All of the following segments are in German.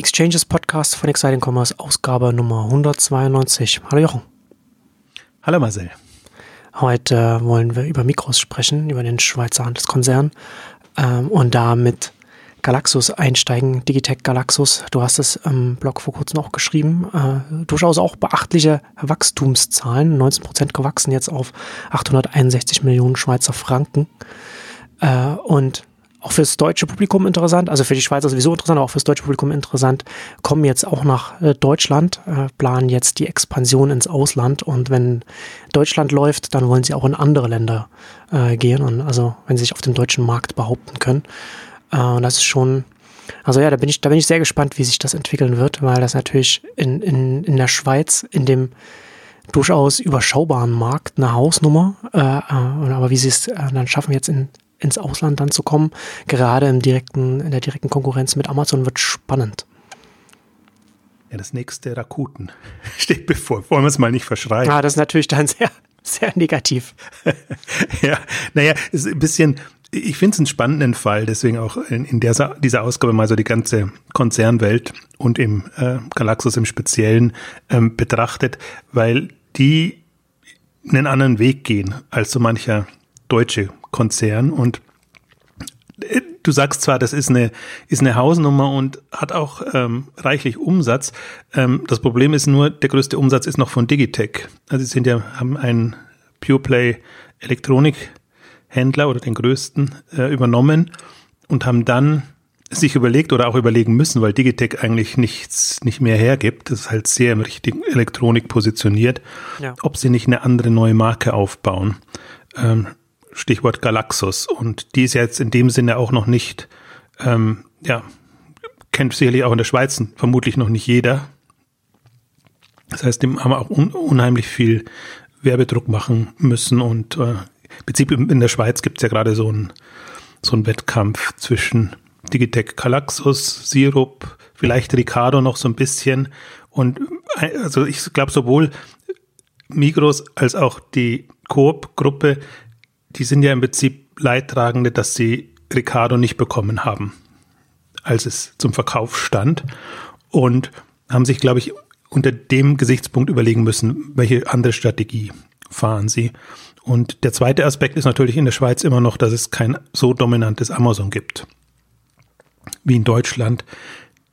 Exchanges Podcast von Exciting Commerce, Ausgabe Nummer 192. Hallo Jochen. Hallo Marcel. Heute wollen wir über Mikros sprechen, über den Schweizer Handelskonzern ähm, und damit Galaxus einsteigen, Digitech Galaxus. Du hast es im Blog vor kurzem auch geschrieben. Äh, durchaus auch beachtliche Wachstumszahlen. 19 Prozent gewachsen jetzt auf 861 Millionen Schweizer Franken. Äh, und auch fürs deutsche Publikum interessant, also für die Schweizer sowieso interessant, aber auch fürs deutsche Publikum interessant, kommen jetzt auch nach äh, Deutschland, äh, planen jetzt die Expansion ins Ausland und wenn Deutschland läuft, dann wollen sie auch in andere Länder äh, gehen und also wenn sie sich auf dem deutschen Markt behaupten können. Äh, und das ist schon, also ja, da bin ich, da bin ich sehr gespannt, wie sich das entwickeln wird, weil das natürlich in, in, in der Schweiz, in dem durchaus überschaubaren Markt eine Hausnummer, äh, äh, aber wie sie es dann schaffen jetzt in ins Ausland dann zu kommen. Gerade im direkten, in der direkten Konkurrenz mit Amazon wird spannend. Ja, das nächste Rakuten steht bevor. Wollen wir es mal nicht verschreien. Ah, das ist natürlich dann sehr, sehr negativ. ja, naja, ist ein bisschen, ich finde es einen spannenden Fall, deswegen auch in, in der, dieser Ausgabe mal so die ganze Konzernwelt und im äh, Galaxus im Speziellen ähm, betrachtet, weil die einen anderen Weg gehen als so mancher deutsche Konzern und äh, du sagst zwar, das ist eine, ist eine Hausnummer und hat auch ähm, reichlich Umsatz. Ähm, das Problem ist nur, der größte Umsatz ist noch von Digitech. Also sie sind ja, haben einen Pure Play Elektronikhändler oder den größten äh, übernommen und haben dann sich überlegt oder auch überlegen müssen, weil Digitech eigentlich nichts nicht mehr hergibt, das ist halt sehr im richtigen Elektronik positioniert, ja. ob sie nicht eine andere neue Marke aufbauen. Ähm, Stichwort Galaxus. Und die ist jetzt in dem Sinne auch noch nicht, ähm, ja, kennt sicherlich auch in der Schweiz vermutlich noch nicht jeder. Das heißt, dem haben wir auch un unheimlich viel Werbedruck machen müssen und äh, im Prinzip in der Schweiz gibt es ja gerade so einen so Wettkampf zwischen Digitec Galaxus, Sirup, vielleicht Ricardo noch so ein bisschen und äh, also ich glaube sowohl Migros als auch die Coop-Gruppe die sind ja im Prinzip Leidtragende, dass sie Ricardo nicht bekommen haben, als es zum Verkauf stand. Und haben sich, glaube ich, unter dem Gesichtspunkt überlegen müssen, welche andere Strategie fahren sie. Und der zweite Aspekt ist natürlich in der Schweiz immer noch, dass es kein so dominantes Amazon gibt wie in Deutschland.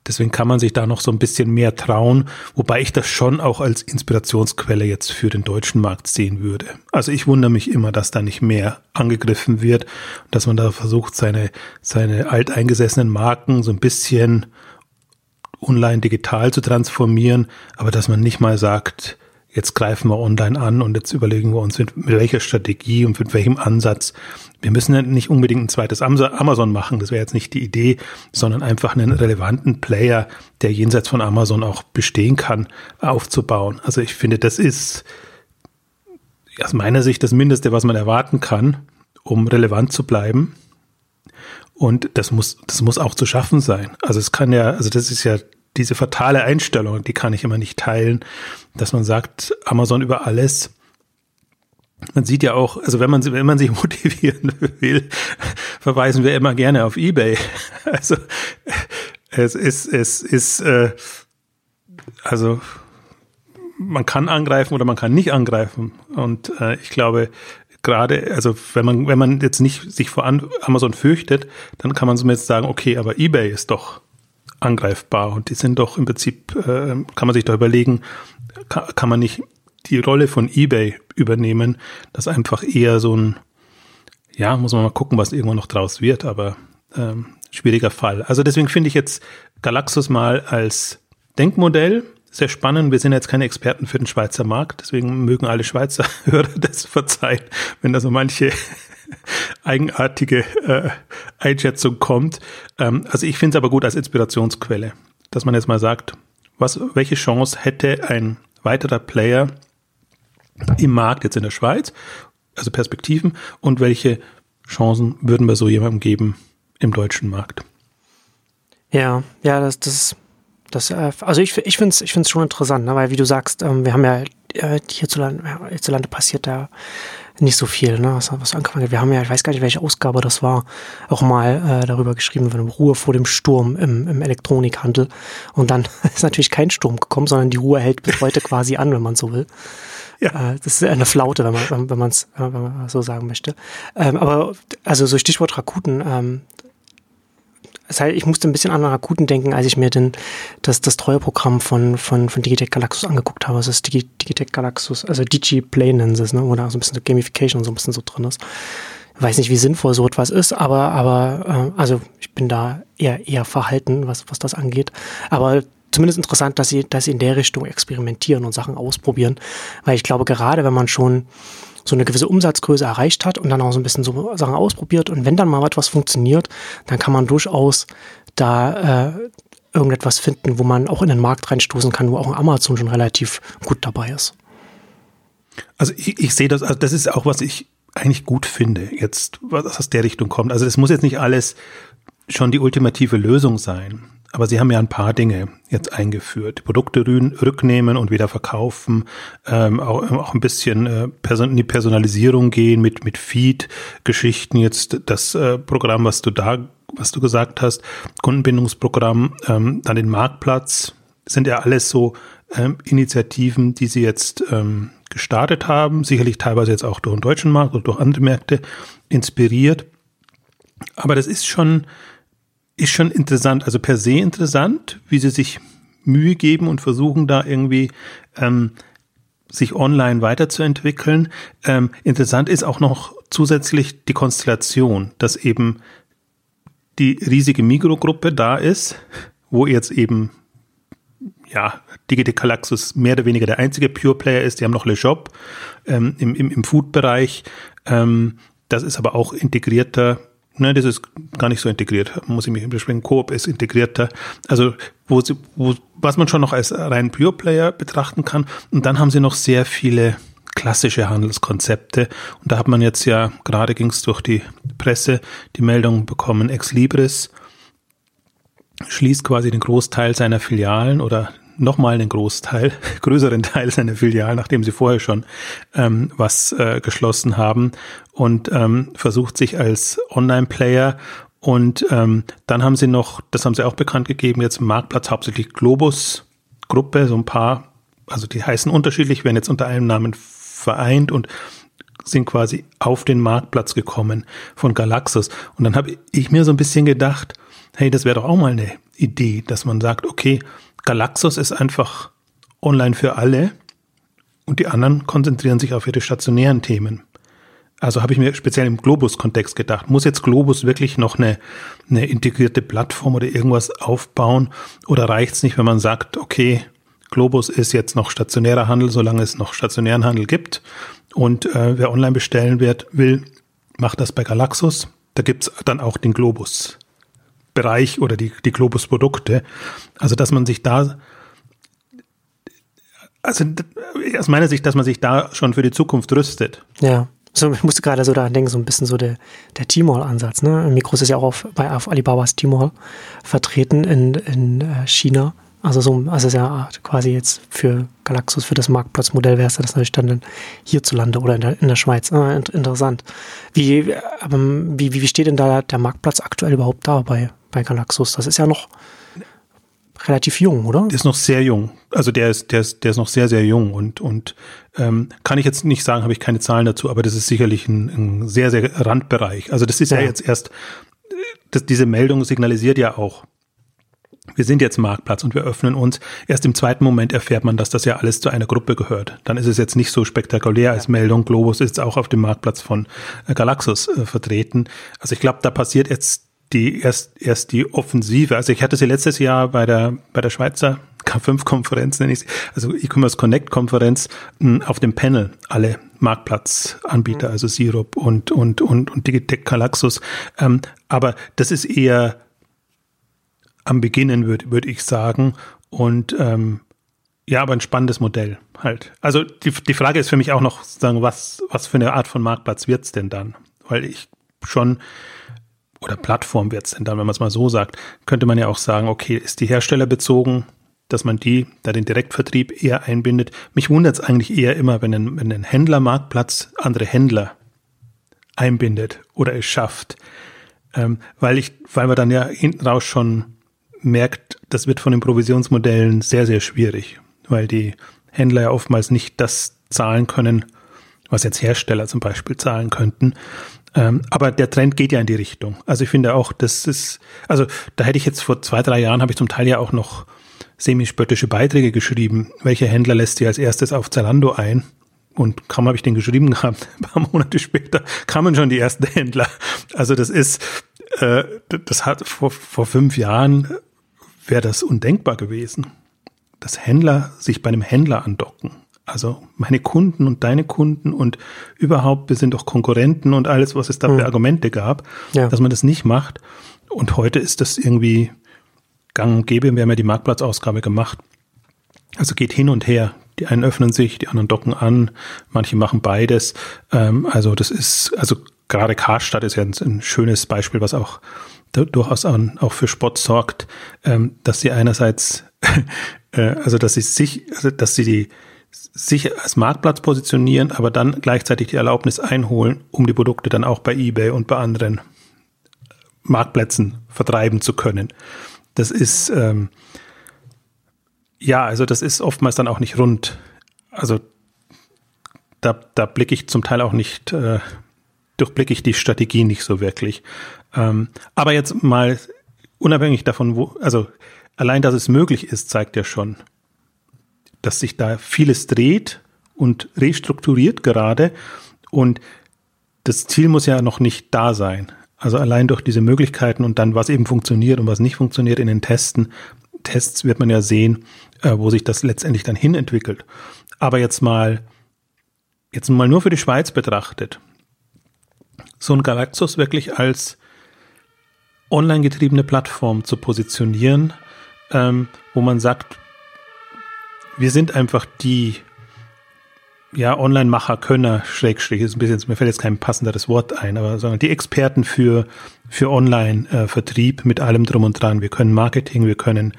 Deswegen kann man sich da noch so ein bisschen mehr trauen, wobei ich das schon auch als Inspirationsquelle jetzt für den deutschen Markt sehen würde. Also ich wundere mich immer, dass da nicht mehr angegriffen wird, dass man da versucht, seine, seine alteingesessenen Marken so ein bisschen online digital zu transformieren, aber dass man nicht mal sagt, jetzt greifen wir online an und jetzt überlegen wir uns, mit, welcher Strategie und mit welchem Ansatz. Wir müssen ja nicht unbedingt ein zweites Amazon machen, das wäre jetzt nicht die Idee, sondern einfach einen relevanten Player, der jenseits von Amazon auch bestehen kann, aufzubauen. Also ich finde, das ist aus meiner Sicht das Mindeste, was man erwarten kann, um relevant zu bleiben. Und das muss, das muss auch zu schaffen sein. Also es kann ja, also das ist ja diese fatale Einstellung, die kann ich immer nicht teilen, dass man sagt, Amazon über alles. Man sieht ja auch, also wenn man, wenn man sich motivieren will, verweisen wir immer gerne auf eBay. Also es ist, es ist, äh, also man kann angreifen oder man kann nicht angreifen. Und äh, ich glaube, gerade, also wenn man, wenn man jetzt nicht sich vor Amazon fürchtet, dann kann man zumindest sagen, okay, aber eBay ist doch angreifbar. Und die sind doch im Prinzip, äh, kann man sich da überlegen, kann, kann man nicht die Rolle von eBay übernehmen, das einfach eher so ein, ja, muss man mal gucken, was irgendwann noch draus wird, aber ähm, schwieriger Fall. Also deswegen finde ich jetzt Galaxus mal als Denkmodell sehr spannend. Wir sind jetzt keine Experten für den Schweizer Markt, deswegen mögen alle Schweizer Hörer das verzeihen, wenn da so manche eigenartige äh, Einschätzung kommt. Ähm, also ich finde es aber gut als Inspirationsquelle, dass man jetzt mal sagt, was, welche Chance hätte ein weiterer Player im Markt jetzt in der Schweiz, also Perspektiven, und welche Chancen würden wir so jemandem geben im deutschen Markt? Ja, ja, das, das, das, äh, also ich, ich finde es ich find's schon interessant, ne? weil wie du sagst, ähm, wir haben ja äh, hierzulande, hierzulande passiert da nicht so viel, ne? Was, was angefangen. Wir haben ja, ich weiß gar nicht, welche Ausgabe das war, auch mal äh, darüber geschrieben, von Ruhe vor dem Sturm im, im Elektronikhandel. Und dann ist natürlich kein Sturm gekommen, sondern die Ruhe hält bis heute quasi an, wenn man so will. Ja. Äh, das ist eine Flaute, wenn man wenn man es wenn man so sagen möchte. Ähm, aber also so Stichwort Rakuten, ähm, das heißt, ich musste ein bisschen an Rakuten denken, als ich mir den, das, das Treueprogramm von, von, von Digitech Galaxus angeguckt habe. Das ist Digi, Digitech Galaxus, also DigiPlay nennen sie es, ne? wo da so ein bisschen so Gamification so ein bisschen so drin ist. Ich weiß nicht, wie sinnvoll so etwas ist, aber, aber äh, also ich bin da eher, eher verhalten, was, was das angeht. Aber zumindest interessant, dass sie, dass sie in der Richtung experimentieren und Sachen ausprobieren. Weil ich glaube, gerade wenn man schon so eine gewisse Umsatzgröße erreicht hat und dann auch so ein bisschen so Sachen ausprobiert. Und wenn dann mal etwas funktioniert, dann kann man durchaus da äh, irgendetwas finden, wo man auch in den Markt reinstoßen kann, wo auch Amazon schon relativ gut dabei ist. Also ich, ich sehe das, also das ist auch, was ich eigentlich gut finde, jetzt, was aus der Richtung kommt. Also das muss jetzt nicht alles schon die ultimative Lösung sein. Aber Sie haben ja ein paar Dinge jetzt eingeführt. Produkte rücknehmen und wieder verkaufen, ähm, auch, auch ein bisschen äh, in die Personalisierung gehen mit, mit Feed-Geschichten. Jetzt das äh, Programm, was du da, was du gesagt hast, Kundenbindungsprogramm, ähm, dann den Marktplatz, sind ja alles so ähm, Initiativen, die Sie jetzt ähm, gestartet haben, sicherlich teilweise jetzt auch durch den deutschen Markt oder durch andere Märkte inspiriert. Aber das ist schon ist schon interessant, also per se interessant, wie sie sich Mühe geben und versuchen da irgendwie ähm, sich online weiterzuentwickeln. Ähm, interessant ist auch noch zusätzlich die Konstellation, dass eben die riesige Mikrogruppe da ist, wo jetzt eben ja, Digital Galaxus mehr oder weniger der einzige Pure Player ist. Die haben noch Le Shop ähm, im, im, im Food-Bereich. Ähm, das ist aber auch integrierter Ne, das ist gar nicht so integriert, muss ich mich besprechen. Coop ist integrierter. Also, wo sie, wo, was man schon noch als rein Pure Player betrachten kann. Und dann haben sie noch sehr viele klassische Handelskonzepte. Und da hat man jetzt ja, gerade ging es durch die Presse, die Meldung bekommen, Ex Libris schließt quasi den Großteil seiner Filialen oder nochmal einen Großteil, größeren Teil seiner Filialen, nachdem sie vorher schon ähm, was äh, geschlossen haben und ähm, versucht sich als Online-Player und ähm, dann haben sie noch, das haben sie auch bekannt gegeben, jetzt Marktplatz hauptsächlich Globus Gruppe, so ein paar, also die heißen unterschiedlich, werden jetzt unter einem Namen vereint und sind quasi auf den Marktplatz gekommen von Galaxus. Und dann habe ich mir so ein bisschen gedacht, hey, das wäre doch auch mal eine Idee, dass man sagt, okay, Galaxus ist einfach online für alle und die anderen konzentrieren sich auf ihre stationären Themen. Also habe ich mir speziell im Globus-Kontext gedacht, muss jetzt Globus wirklich noch eine, eine integrierte Plattform oder irgendwas aufbauen oder reicht es nicht, wenn man sagt, okay, Globus ist jetzt noch stationärer Handel, solange es noch stationären Handel gibt und äh, wer online bestellen wird, will, macht das bei Galaxus. Da gibt's dann auch den Globus. Bereich oder die, die Globus-Produkte. Also, dass man sich da, also aus meiner Sicht, dass man sich da schon für die Zukunft rüstet. Ja. So, ich musste gerade so daran denken, so ein bisschen so der, der Tmall-Ansatz. Ne? Mikros ist ja auch auf, bei auf Alibabas Tmall vertreten in, in äh, China. Also so, also ist ja quasi jetzt für Galaxus, für das Marktplatzmodell wäre es das natürlich dann hierzulande oder in der, in der Schweiz. Ah, interessant. Wie, ähm, wie, wie steht denn da der Marktplatz aktuell überhaupt da bei, bei Galaxus. Das ist ja noch relativ jung, oder? Der ist noch sehr jung. Also der ist, der ist, der ist noch sehr, sehr jung und, und ähm, kann ich jetzt nicht sagen, habe ich keine Zahlen dazu, aber das ist sicherlich ein, ein sehr, sehr Randbereich. Also das ist ja, ja jetzt erst, das, diese Meldung signalisiert ja auch, wir sind jetzt Marktplatz und wir öffnen uns. Erst im zweiten Moment erfährt man, dass das ja alles zu einer Gruppe gehört. Dann ist es jetzt nicht so spektakulär als Meldung. Globus ist auch auf dem Marktplatz von äh, Galaxus äh, vertreten. Also ich glaube, da passiert jetzt die erst, erst die Offensive. Also ich hatte sie letztes Jahr bei der, bei der Schweizer K5-Konferenz, nenne ich sie, also E-Commerce Connect-Konferenz, auf dem Panel alle Marktplatzanbieter, mhm. also Sirup und, und, und, und Digitech Galaxus. Ähm, aber das ist eher am Beginnen, würde würd ich sagen. Und ähm, ja, aber ein spannendes Modell halt. Also die, die Frage ist für mich auch noch, sagen, was, was für eine Art von Marktplatz wird's denn dann? Weil ich schon oder Plattform wird es denn dann, wenn man es mal so sagt, könnte man ja auch sagen, okay, ist die Hersteller bezogen, dass man die, da den Direktvertrieb eher einbindet. Mich wundert es eigentlich eher immer, wenn ein, wenn ein Händlermarktplatz andere Händler einbindet oder es schafft. Ähm, weil ich, weil man dann ja hinten raus schon merkt, das wird von den Provisionsmodellen sehr, sehr schwierig, weil die Händler ja oftmals nicht das zahlen können, was jetzt Hersteller zum Beispiel zahlen könnten. Ähm, aber der Trend geht ja in die Richtung. Also ich finde auch, das ist, also da hätte ich jetzt vor zwei, drei Jahren habe ich zum Teil ja auch noch semi-spöttische Beiträge geschrieben. Welcher Händler lässt sich als erstes auf Zalando ein? Und kaum habe ich den geschrieben gehabt, ein paar Monate später kamen schon die ersten Händler. Also das ist, äh, das hat vor, vor fünf Jahren wäre das undenkbar gewesen, dass Händler sich bei einem Händler andocken. Also meine Kunden und deine Kunden und überhaupt, wir sind doch Konkurrenten und alles, was es da für hm. Argumente gab, ja. dass man das nicht macht. Und heute ist das irgendwie gang und gäbe. Wir haben ja die Marktplatzausgabe gemacht. Also geht hin und her. Die einen öffnen sich, die anderen docken an, manche machen beides. Ähm, also das ist, also gerade Karstadt ist ja ein, ein schönes Beispiel, was auch durchaus auch für Spott sorgt, ähm, dass sie einerseits, äh, also dass sie sich, also dass sie die sich als Marktplatz positionieren, aber dann gleichzeitig die Erlaubnis einholen, um die Produkte dann auch bei eBay und bei anderen Marktplätzen vertreiben zu können. Das ist ähm, ja, also das ist oftmals dann auch nicht rund. Also da, da blicke ich zum Teil auch nicht, äh, durchblicke ich die Strategie nicht so wirklich. Ähm, aber jetzt mal unabhängig davon, wo, also allein, dass es möglich ist, zeigt ja schon, dass sich da vieles dreht und restrukturiert gerade und das Ziel muss ja noch nicht da sein. Also allein durch diese Möglichkeiten und dann, was eben funktioniert und was nicht funktioniert in den Testen, Tests wird man ja sehen, äh, wo sich das letztendlich dann hin entwickelt. Aber jetzt mal, jetzt mal nur für die Schweiz betrachtet, so ein Galaxus wirklich als online getriebene Plattform zu positionieren, ähm, wo man sagt, wir sind einfach die ja, Online-Macher, Könner, Schrägstrich, ist ein bisschen, mir fällt jetzt kein passenderes Wort ein, aber sondern die Experten für, für Online-Vertrieb mit allem drum und dran. Wir können Marketing, wir können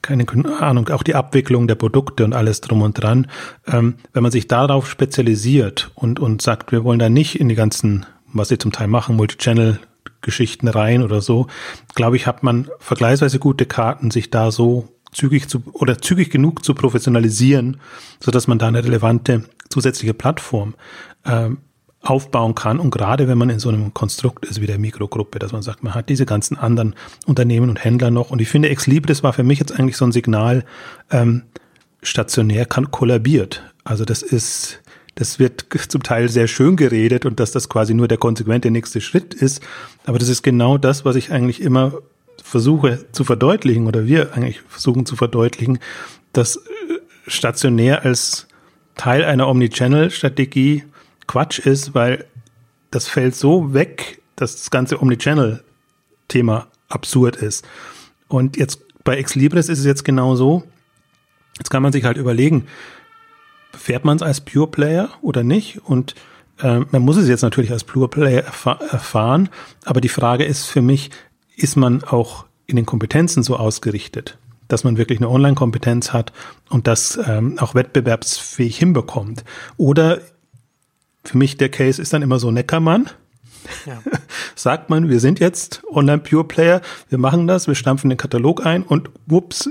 keine Ahnung, auch die Abwicklung der Produkte und alles drum und dran. Ähm, wenn man sich darauf spezialisiert und, und sagt, wir wollen da nicht in die ganzen, was sie zum Teil machen, Multichannel Geschichten rein oder so, glaube ich, hat man vergleichsweise gute Karten, sich da so zügig zu oder zügig genug zu professionalisieren, so dass man da eine relevante zusätzliche Plattform äh, aufbauen kann. Und gerade wenn man in so einem Konstrukt ist wie der Mikrogruppe, dass man sagt, man hat diese ganzen anderen Unternehmen und Händler noch. Und ich finde, Ex Libris war für mich jetzt eigentlich so ein Signal, ähm, stationär kann kollabiert. Also das ist, das wird zum Teil sehr schön geredet und dass das quasi nur der konsequente nächste Schritt ist. Aber das ist genau das, was ich eigentlich immer versuche zu verdeutlichen oder wir eigentlich versuchen zu verdeutlichen, dass äh, stationär als Teil einer Omnichannel-Strategie Quatsch ist, weil das fällt so weg, dass das ganze Omnichannel-Thema absurd ist. Und jetzt bei Exlibris ist es jetzt genau so. Jetzt kann man sich halt überlegen, fährt man es als Pure Player oder nicht? Und äh, man muss es jetzt natürlich als Pure Player erfahr erfahren, aber die Frage ist für mich, ist man auch in den Kompetenzen so ausgerichtet, dass man wirklich eine Online-Kompetenz hat und das ähm, auch wettbewerbsfähig hinbekommt? Oder für mich der Case ist dann immer so Neckermann. Ja. Sagt man, wir sind jetzt Online Pure Player, wir machen das, wir stampfen den Katalog ein und wups,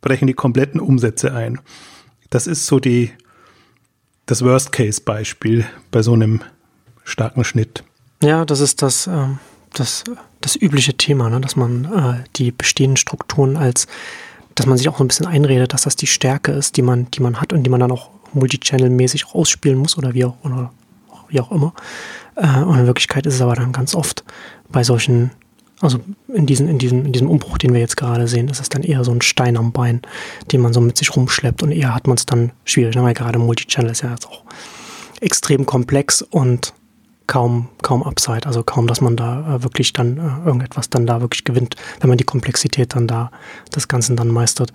brechen die kompletten Umsätze ein. Das ist so die, das Worst-Case-Beispiel bei so einem starken Schnitt. Ja, das ist das, äh, das, das übliche Thema, ne? dass man äh, die bestehenden Strukturen als, dass man sich auch so ein bisschen einredet, dass das die Stärke ist, die man, die man hat und die man dann auch Multichannel-mäßig ausspielen muss oder wie auch, oder wie auch immer. Äh, und in Wirklichkeit ist es aber dann ganz oft bei solchen, also in, diesen, in, diesem, in diesem Umbruch, den wir jetzt gerade sehen, ist es dann eher so ein Stein am Bein, den man so mit sich rumschleppt und eher hat man es dann schwierig, ne? weil gerade Multichannel ist ja jetzt auch extrem komplex und kaum, kaum Upside, also kaum, dass man da äh, wirklich dann äh, irgendetwas dann da wirklich gewinnt, wenn man die Komplexität dann da das Ganze dann meistert.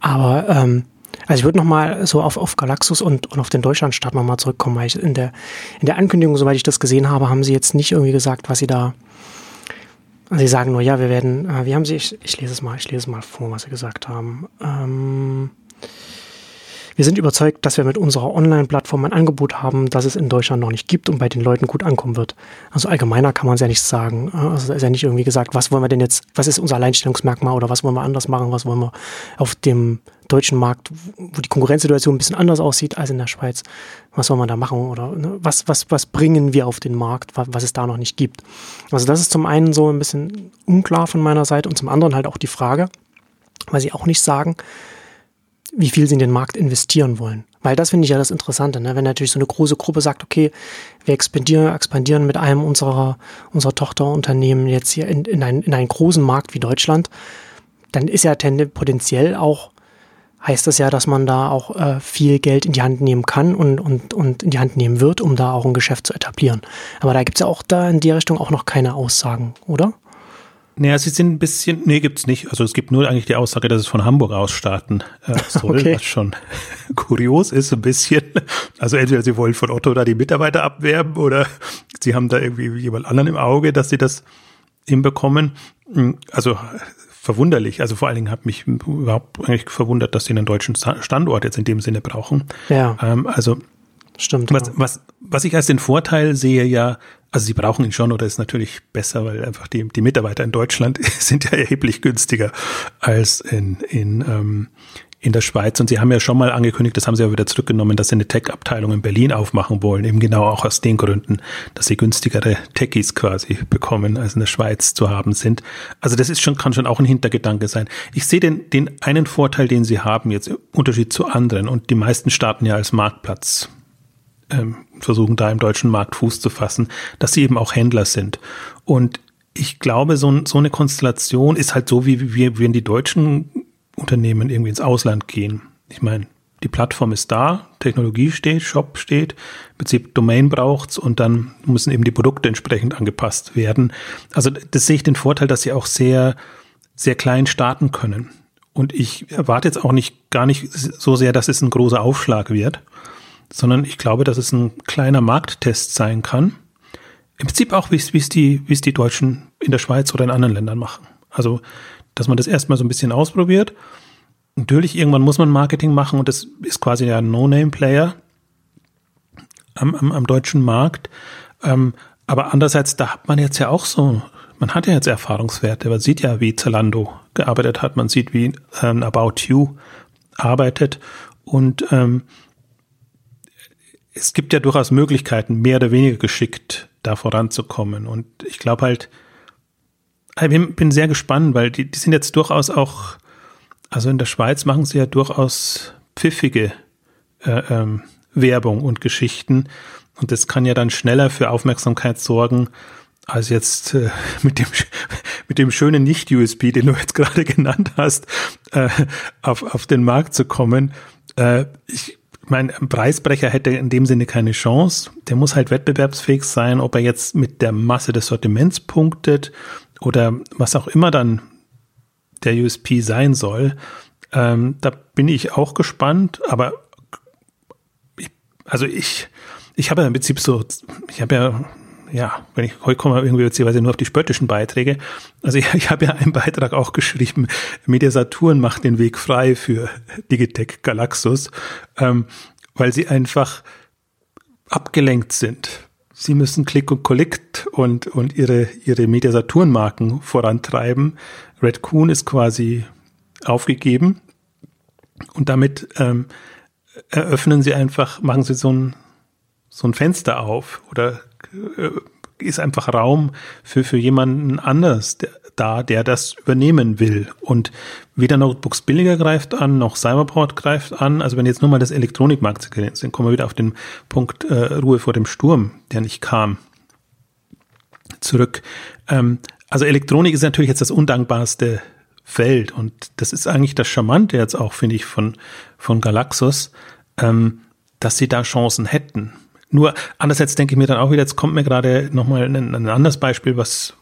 Aber ähm, also ich würde nochmal so auf, auf Galaxus und, und auf den Deutschlandstart nochmal zurückkommen, weil ich in der, in der Ankündigung, soweit ich das gesehen habe, haben sie jetzt nicht irgendwie gesagt, was sie da, Sie sagen nur, ja, wir werden, äh, wie haben Sie, ich, ich, lese es mal, ich lese es mal vor, was Sie gesagt haben. Ähm, wir sind überzeugt, dass wir mit unserer Online-Plattform ein Angebot haben, das es in Deutschland noch nicht gibt und bei den Leuten gut ankommen wird. Also allgemeiner kann man es ja nicht sagen. Also da ist ja nicht irgendwie gesagt, was wollen wir denn jetzt, was ist unser Alleinstellungsmerkmal oder was wollen wir anders machen, was wollen wir auf dem deutschen Markt, wo die Konkurrenzsituation ein bisschen anders aussieht als in der Schweiz, was soll man da machen oder ne, was, was, was bringen wir auf den Markt, was, was es da noch nicht gibt. Also das ist zum einen so ein bisschen unklar von meiner Seite und zum anderen halt auch die Frage, weil sie auch nicht sagen, wie viel sie in den Markt investieren wollen. Weil das finde ich ja das Interessante, ne? wenn natürlich so eine große Gruppe sagt, okay, wir expandieren, expandieren mit einem unserer, unserer Tochterunternehmen jetzt hier in, in, einen, in einen großen Markt wie Deutschland, dann ist ja potenziell auch, heißt das ja, dass man da auch äh, viel Geld in die Hand nehmen kann und, und, und in die Hand nehmen wird, um da auch ein Geschäft zu etablieren. Aber da gibt es ja auch da in die Richtung auch noch keine Aussagen, oder? Naja, sie sind ein bisschen, nee, gibt's nicht. Also es gibt nur eigentlich die Aussage, dass es von Hamburg aus starten äh, soll, okay. was schon kurios ist, ein bisschen. Also entweder sie wollen von Otto da die Mitarbeiter abwerben oder sie haben da irgendwie jemand anderen im Auge, dass sie das hinbekommen. Hm, also verwunderlich. Also vor allen Dingen hat mich überhaupt eigentlich verwundert, dass sie einen deutschen Standort jetzt in dem Sinne brauchen. Ja. Ähm, also Stimmt. Was, was, was ich als den Vorteil sehe, ja, also sie brauchen ihn schon oder ist natürlich besser, weil einfach die, die Mitarbeiter in Deutschland sind ja erheblich günstiger als in, in, ähm, in der Schweiz. Und sie haben ja schon mal angekündigt, das haben sie aber wieder zurückgenommen, dass sie eine Tech-Abteilung in Berlin aufmachen wollen. Eben genau auch aus den Gründen, dass sie günstigere Techies quasi bekommen, als in der Schweiz zu haben sind. Also das ist schon, kann schon auch ein Hintergedanke sein. Ich sehe den, den einen Vorteil, den sie haben jetzt im Unterschied zu anderen. Und die meisten starten ja als Marktplatz ähm, versuchen da im deutschen Markt Fuß zu fassen, dass sie eben auch Händler sind. Und ich glaube, so, so eine Konstellation ist halt so, wie wir, wenn die deutschen Unternehmen irgendwie ins Ausland gehen. Ich meine, die Plattform ist da, Technologie steht, Shop steht, im Prinzip Domain braucht's und dann müssen eben die Produkte entsprechend angepasst werden. Also das sehe ich den Vorteil, dass sie auch sehr, sehr klein starten können. Und ich erwarte jetzt auch nicht, gar nicht so sehr, dass es ein großer Aufschlag wird, sondern ich glaube, dass es ein kleiner Markttest sein kann. Im Prinzip auch, wie es die, wie es die Deutschen in der Schweiz oder in anderen Ländern machen. Also, dass man das erstmal so ein bisschen ausprobiert. Natürlich, irgendwann muss man Marketing machen und das ist quasi ein No-Name-Player am, am, am deutschen Markt. Ähm, aber andererseits, da hat man jetzt ja auch so, man hat ja jetzt Erfahrungswerte. Man sieht ja, wie Zalando gearbeitet hat. Man sieht, wie ähm, About You arbeitet. Und ähm, es gibt ja durchaus Möglichkeiten, mehr oder weniger geschickt da voranzukommen. Und ich glaube halt, ich bin sehr gespannt, weil die, die sind jetzt durchaus auch, also in der Schweiz machen sie ja durchaus pfiffige äh, ähm, Werbung und Geschichten. Und das kann ja dann schneller für Aufmerksamkeit sorgen, als jetzt äh, mit dem mit dem schönen Nicht-USB, den du jetzt gerade genannt hast, äh, auf, auf den Markt zu kommen. Äh, ich mein Preisbrecher hätte in dem Sinne keine Chance. Der muss halt wettbewerbsfähig sein, ob er jetzt mit der Masse des Sortiments punktet oder was auch immer dann der USP sein soll. Ähm, da bin ich auch gespannt, aber ich, also ich, ich habe ja im Prinzip so, ich habe ja ja, wenn ich heute komme irgendwie beziehungsweise nur auf die spöttischen Beiträge. Also ich, ich habe ja einen Beitrag auch geschrieben, Media Saturn macht den Weg frei für Digitech Galaxus, ähm, weil sie einfach abgelenkt sind. Sie müssen Click und Collect und, und ihre, ihre Media Saturn Marken vorantreiben. Red Coon ist quasi aufgegeben und damit ähm, eröffnen sie einfach, machen sie so ein, so ein Fenster auf oder ist einfach Raum für, für jemanden anders der, da, der das übernehmen will. Und weder Notebooks billiger greift an, noch Cyberport greift an. Also wenn jetzt nur mal das Elektronikmarkt sind, kommen wir wieder auf den Punkt äh, Ruhe vor dem Sturm, der nicht kam, zurück. Ähm, also Elektronik ist natürlich jetzt das undankbarste Feld und das ist eigentlich das Charmante jetzt auch, finde ich, von, von Galaxus, ähm, dass sie da Chancen hätten. Nur andererseits denke ich mir dann auch wieder, jetzt kommt mir gerade nochmal ein, ein anderes Beispiel, was,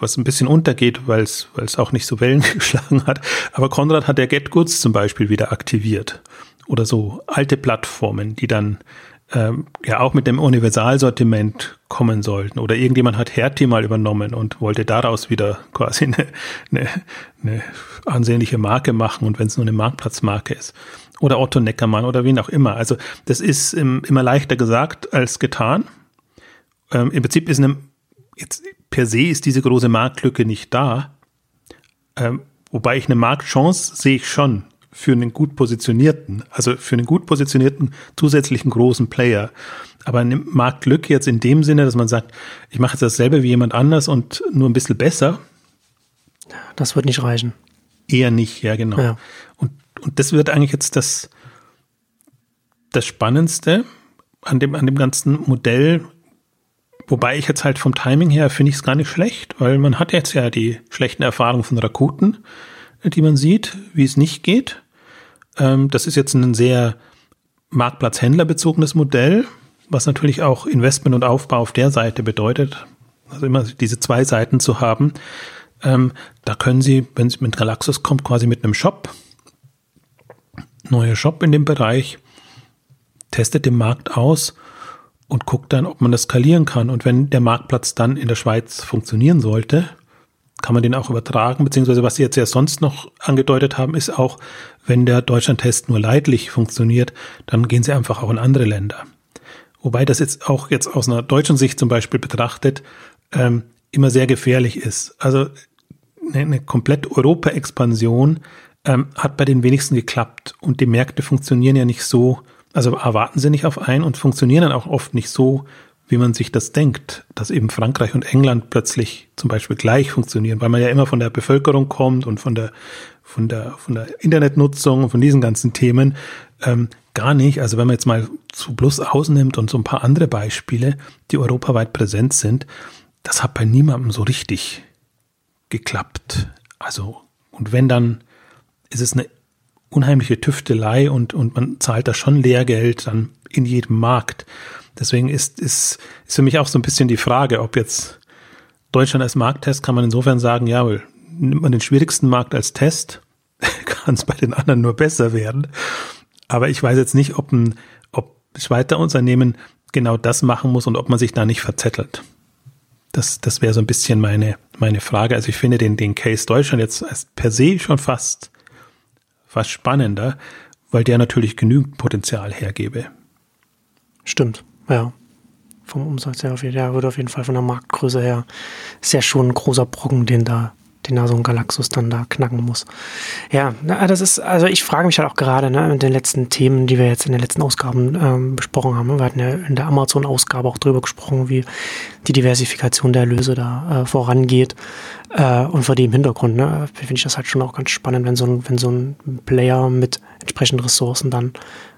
was ein bisschen untergeht, weil es auch nicht so Wellen geschlagen hat. Aber Konrad hat der Get Goods zum Beispiel wieder aktiviert. Oder so alte Plattformen, die dann ähm, ja auch mit dem Universalsortiment kommen sollten. Oder irgendjemand hat Hertie mal übernommen und wollte daraus wieder quasi eine, eine, eine ansehnliche Marke machen und wenn es nur eine Marktplatzmarke ist. Oder Otto Neckermann oder wen auch immer. Also das ist im, immer leichter gesagt als getan. Ähm, Im Prinzip ist eine, jetzt per se ist diese große Marktlücke nicht da. Ähm, wobei ich eine Marktchance sehe ich schon für einen gut positionierten, also für einen gut positionierten zusätzlichen großen Player. Aber eine Marktlücke jetzt in dem Sinne, dass man sagt, ich mache jetzt dasselbe wie jemand anders und nur ein bisschen besser. Das wird nicht reichen. Eher nicht, ja, genau. Ja. Und, und das wird eigentlich jetzt das, das Spannendste an dem, an dem ganzen Modell. Wobei ich jetzt halt vom Timing her finde ich es gar nicht schlecht, weil man hat jetzt ja die schlechten Erfahrungen von Rakuten, die man sieht, wie es nicht geht. Ähm, das ist jetzt ein sehr Marktplatz-Händler-bezogenes Modell, was natürlich auch Investment und Aufbau auf der Seite bedeutet. Also immer diese zwei Seiten zu haben. Ähm, da können Sie, wenn Sie mit Galaxus kommt, quasi mit einem Shop, neuer Shop in dem Bereich, testet den Markt aus und guckt dann, ob man das skalieren kann. Und wenn der Marktplatz dann in der Schweiz funktionieren sollte, kann man den auch übertragen, beziehungsweise was Sie jetzt ja sonst noch angedeutet haben, ist auch, wenn der Deutschland-Test nur leidlich funktioniert, dann gehen Sie einfach auch in andere Länder. Wobei das jetzt auch jetzt aus einer deutschen Sicht zum Beispiel betrachtet, ähm, immer sehr gefährlich ist. Also eine, eine komplett Europa-Expansion ähm, hat bei den wenigsten geklappt und die Märkte funktionieren ja nicht so, also erwarten sie nicht auf ein und funktionieren dann auch oft nicht so, wie man sich das denkt, dass eben Frankreich und England plötzlich zum Beispiel gleich funktionieren, weil man ja immer von der Bevölkerung kommt und von der von der von der Internetnutzung von diesen ganzen Themen ähm, gar nicht. Also wenn man jetzt mal zu Plus ausnimmt und so ein paar andere Beispiele, die europaweit präsent sind, das hat bei niemandem so richtig geklappt. Also und wenn dann ist es eine unheimliche Tüftelei und und man zahlt da schon Lehrgeld dann in jedem Markt. Deswegen ist, ist, ist für mich auch so ein bisschen die Frage, ob jetzt Deutschland als Markttest kann man insofern sagen, ja, nimmt man den schwierigsten Markt als Test, kann es bei den anderen nur besser werden. Aber ich weiß jetzt nicht, ob ein ob Schweizer Unternehmen genau das machen muss und ob man sich da nicht verzettelt. Das, das wäre so ein bisschen meine, meine Frage. Also ich finde den, den Case Deutschland jetzt per se schon fast, fast spannender, weil der natürlich genügend Potenzial hergebe. Stimmt. Ja. Vom Umsatz her auf würde auf jeden Fall von der Marktgröße her, ist ja schon ein großer Brocken, den da, den da so ein Galaxus dann da knacken muss. Ja, das ist, also ich frage mich halt auch gerade, ne, in den letzten Themen, die wir jetzt in den letzten Ausgaben ähm, besprochen haben. Wir hatten ja in der Amazon-Ausgabe auch drüber gesprochen, wie die Diversifikation der Erlöse da äh, vorangeht. Äh, und vor dem Hintergrund, ne, finde ich das halt schon auch ganz spannend, wenn so ein, wenn so ein Player mit entsprechenden Ressourcen dann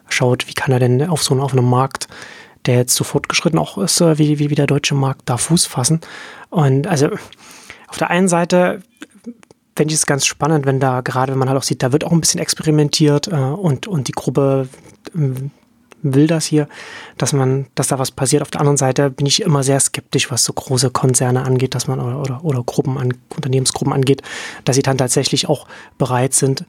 schaut, wie kann er denn auf so auf einem Markt der jetzt so fortgeschritten auch ist, äh, wie, wie, wie der deutsche Markt da Fuß fassen. Und also auf der einen Seite fände ich es ganz spannend, wenn da gerade, wenn man halt auch sieht, da wird auch ein bisschen experimentiert äh, und, und die Gruppe äh, will das hier, dass man, dass da was passiert. Auf der anderen Seite bin ich immer sehr skeptisch, was so große Konzerne angeht, dass man oder, oder, oder Gruppen an, Unternehmensgruppen angeht, dass sie dann tatsächlich auch bereit sind,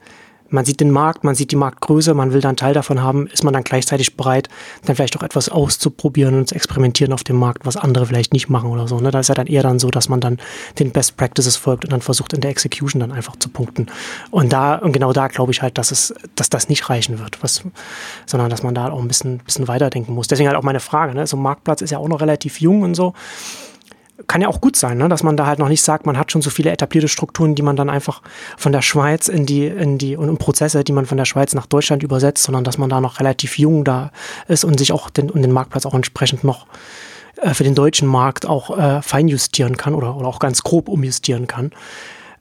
man sieht den Markt, man sieht die Marktgröße, man will dann Teil davon haben, ist man dann gleichzeitig bereit, dann vielleicht auch etwas auszuprobieren und zu experimentieren auf dem Markt, was andere vielleicht nicht machen oder so. Ne? Da ist ja dann eher dann so, dass man dann den Best Practices folgt und dann versucht in der Execution dann einfach zu punkten. Und da, und genau da glaube ich halt, dass es, dass das nicht reichen wird, was, sondern dass man da auch ein bisschen, bisschen weiterdenken muss. Deswegen halt auch meine Frage, ne? So ein Marktplatz ist ja auch noch relativ jung und so kann ja auch gut sein, ne? dass man da halt noch nicht sagt, man hat schon so viele etablierte Strukturen, die man dann einfach von der Schweiz in die, in die, und Prozesse, die man von der Schweiz nach Deutschland übersetzt, sondern dass man da noch relativ jung da ist und sich auch den, und den Marktplatz auch entsprechend noch äh, für den deutschen Markt auch äh, feinjustieren kann oder, oder auch ganz grob umjustieren kann.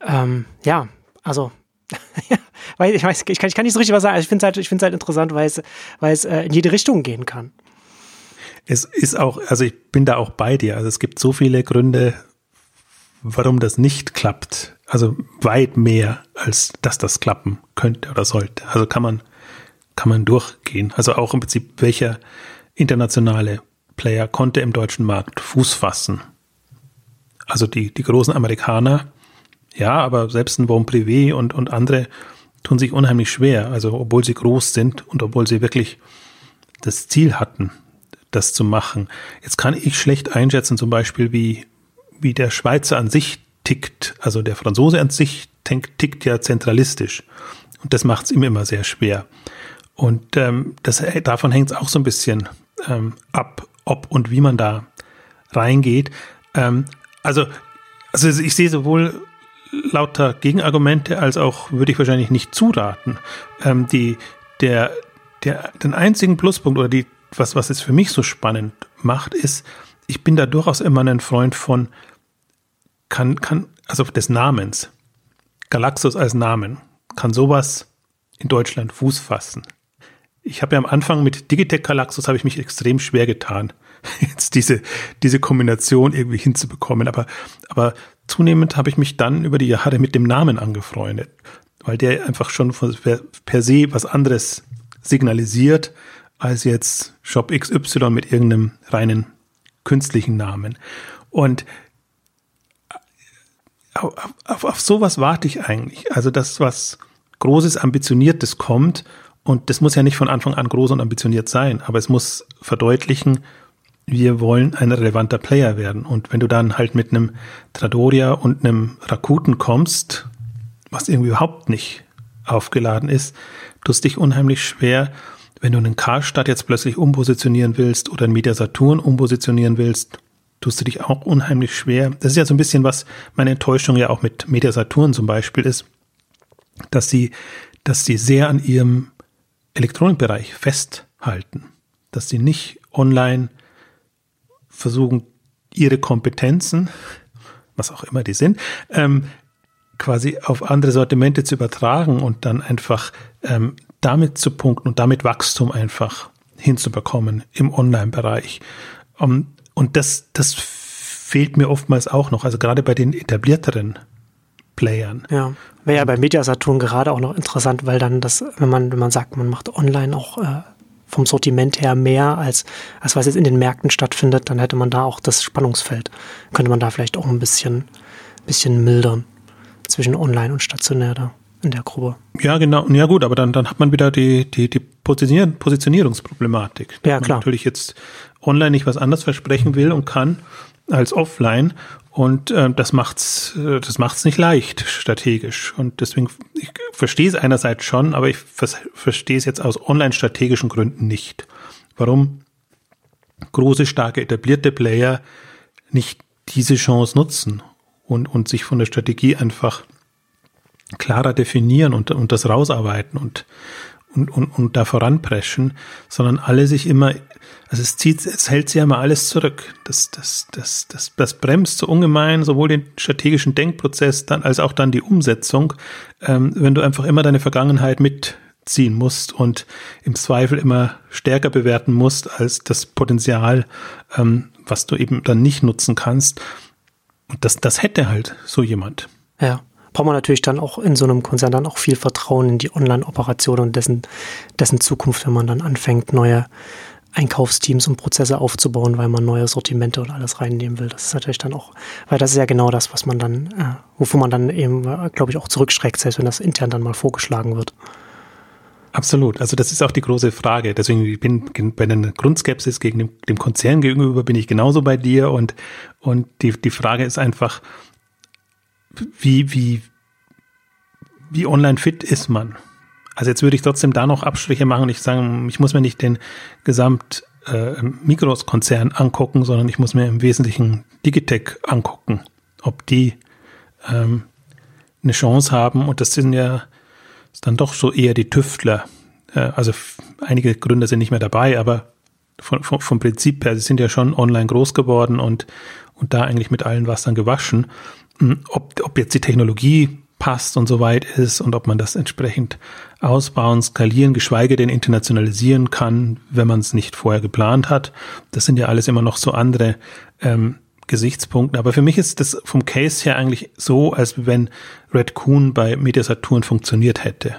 Ähm, ja, also weil ich weiß, ich kann, ich kann nicht so richtig was sagen. Also ich finde es halt, ich finde halt interessant, weil es, weil es äh, in jede Richtung gehen kann es ist auch, also ich bin da auch bei dir. Also es gibt so viele Gründe, warum das nicht klappt. Also weit mehr, als dass das klappen könnte oder sollte. Also kann man, kann man durchgehen. Also auch im Prinzip, welcher internationale Player konnte im deutschen Markt Fuß fassen. Also die, die großen Amerikaner, ja, aber selbst ein Bon Privé und, und andere tun sich unheimlich schwer. Also obwohl sie groß sind und obwohl sie wirklich das Ziel hatten, das zu machen. Jetzt kann ich schlecht einschätzen, zum Beispiel, wie, wie der Schweizer an sich tickt. Also der Franzose an sich tickt ja zentralistisch. Und das macht es ihm immer sehr schwer. Und ähm, das, davon hängt es auch so ein bisschen ähm, ab, ob und wie man da reingeht. Ähm, also, also ich sehe sowohl lauter Gegenargumente als auch würde ich wahrscheinlich nicht zuraten. Ähm, die, der, der, den einzigen Pluspunkt oder die, was, was es für mich so spannend macht, ist, ich bin da durchaus immer ein Freund von, kann, kann, also des Namens. Galaxus als Namen. Kann sowas in Deutschland Fuß fassen? Ich habe ja am Anfang mit Digitech Galaxus habe ich mich extrem schwer getan, jetzt diese, diese Kombination irgendwie hinzubekommen. Aber, aber zunehmend habe ich mich dann über die Jahre mit dem Namen angefreundet, weil der einfach schon per se was anderes signalisiert als jetzt Shop XY mit irgendeinem reinen künstlichen Namen. Und auf, auf, auf sowas warte ich eigentlich. Also das, was Großes, Ambitioniertes kommt, und das muss ja nicht von Anfang an groß und ambitioniert sein, aber es muss verdeutlichen, wir wollen ein relevanter Player werden. Und wenn du dann halt mit einem Tradoria und einem Rakuten kommst, was irgendwie überhaupt nicht aufgeladen ist, tust dich unheimlich schwer, wenn du einen Karstadt jetzt plötzlich umpositionieren willst oder einen Media Saturn umpositionieren willst, tust du dich auch unheimlich schwer. Das ist ja so ein bisschen, was meine Enttäuschung ja auch mit Media Saturn zum Beispiel ist, dass sie, dass sie sehr an ihrem Elektronikbereich festhalten, dass sie nicht online versuchen, ihre Kompetenzen, was auch immer die sind, ähm, quasi auf andere Sortimente zu übertragen und dann einfach ähm, damit zu punkten und damit Wachstum einfach hinzubekommen im Online-Bereich. Um, und das, das fehlt mir oftmals auch noch, also gerade bei den etablierteren Playern. Ja, wäre ja bei Mediasaturn gerade auch noch interessant, weil dann das, wenn man, wenn man sagt, man macht online auch äh, vom Sortiment her mehr als, als was jetzt in den Märkten stattfindet, dann hätte man da auch das Spannungsfeld. Könnte man da vielleicht auch ein bisschen, bisschen mildern zwischen online und stationär da in der Gruppe. Ja, genau. Ja, gut, aber dann, dann hat man wieder die, die, die Positionier Positionierungsproblematik. Ja, klar. Man natürlich jetzt online nicht was anderes versprechen will und kann als offline. Und äh, das macht's, äh, das macht's nicht leicht strategisch. Und deswegen, ich verstehe es einerseits schon, aber ich vers verstehe es jetzt aus online-strategischen Gründen nicht. Warum große, starke, etablierte Player nicht diese Chance nutzen und, und sich von der Strategie einfach klarer definieren und, und das rausarbeiten und, und, und, und da voranpreschen, sondern alle sich immer, also es zieht, es hält sich ja immer alles zurück. Das, das, das, das, das bremst so ungemein sowohl den strategischen Denkprozess dann als auch dann die Umsetzung, ähm, wenn du einfach immer deine Vergangenheit mitziehen musst und im Zweifel immer stärker bewerten musst als das Potenzial, ähm, was du eben dann nicht nutzen kannst. Und das, das hätte halt so jemand. Ja braucht man natürlich dann auch in so einem Konzern dann auch viel Vertrauen in die Online-Operation und dessen, dessen Zukunft, wenn man dann anfängt, neue Einkaufsteams und Prozesse aufzubauen, weil man neue Sortimente und alles reinnehmen will. Das ist natürlich dann auch, weil das ist ja genau das, was man dann, äh, wovon man dann eben, äh, glaube ich, auch zurückschreckt, selbst wenn das intern dann mal vorgeschlagen wird. Absolut. Also das ist auch die große Frage. Deswegen ich bin bei einer Grundskepsis gegen dem, dem Konzern gegenüber bin ich genauso bei dir und und die die Frage ist einfach, wie, wie, wie online fit ist man? Also jetzt würde ich trotzdem da noch Abstriche machen. Ich sage, ich muss mir nicht den Gesamt äh, Mikros-Konzern angucken, sondern ich muss mir im Wesentlichen Digitech angucken, ob die ähm, eine Chance haben. Und das sind ja ist dann doch so eher die Tüftler. Äh, also einige Gründer sind nicht mehr dabei, aber von, von, vom Prinzip her, sie sind ja schon online groß geworden und, und da eigentlich mit allen Wassern gewaschen. Hm, ob, ob jetzt die Technologie passt und so weit ist und ob man das entsprechend ausbauen, skalieren, geschweige denn internationalisieren kann, wenn man es nicht vorher geplant hat. Das sind ja alles immer noch so andere ähm, Gesichtspunkte. Aber für mich ist das vom Case her eigentlich so, als wenn Red Coon bei Media Saturn funktioniert hätte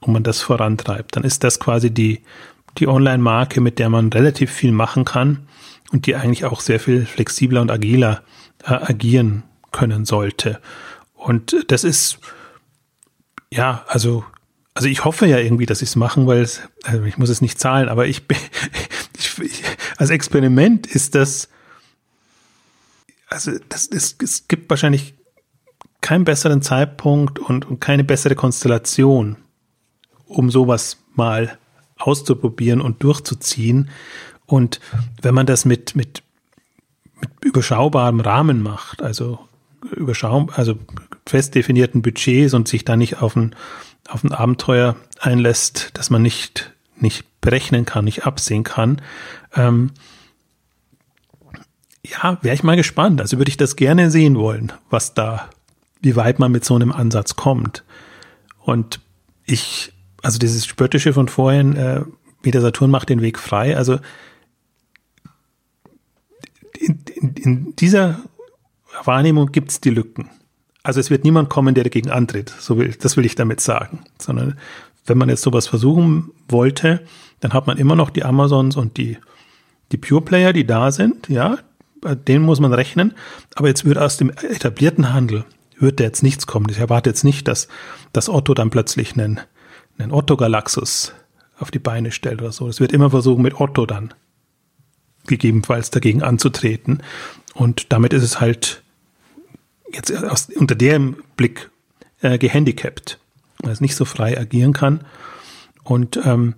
und man das vorantreibt. Dann ist das quasi die, die Online-Marke, mit der man relativ viel machen kann und die eigentlich auch sehr viel flexibler und agiler äh, agieren können sollte. Und das ist, ja, also, also ich hoffe ja irgendwie, dass sie es machen, weil es, also ich muss es nicht zahlen, aber ich, ich, ich als Experiment ist das, also das, es, es gibt wahrscheinlich keinen besseren Zeitpunkt und, und keine bessere Konstellation, um sowas mal auszuprobieren und durchzuziehen. Und wenn man das mit, mit, mit überschaubarem Rahmen macht, also überschau also fest definierten Budgets und sich da nicht auf ein, auf ein Abenteuer einlässt, das man nicht, nicht berechnen kann, nicht absehen kann, ähm, ja, wäre ich mal gespannt. Also würde ich das gerne sehen wollen, was da, wie weit man mit so einem Ansatz kommt. Und ich, also dieses Spöttische von vorhin, äh, wie der Saturn macht den Weg frei, also in, in, in dieser Wahrnehmung gibt es die Lücken. Also es wird niemand kommen, der dagegen antritt. So will, das will ich damit sagen. Sondern wenn man jetzt sowas versuchen wollte, dann hat man immer noch die Amazons und die, die Pure Player, die da sind, ja, denen muss man rechnen. Aber jetzt wird aus dem etablierten Handel, wird da jetzt nichts kommen. Ich erwarte jetzt nicht, dass, dass Otto dann plötzlich einen, einen Otto Galaxus auf die Beine stellt oder so. Es wird immer versuchen, mit Otto dann gegebenenfalls dagegen anzutreten. Und damit ist es halt jetzt aus, unter dem Blick äh, gehandicapt, weil es nicht so frei agieren kann. Und ähm,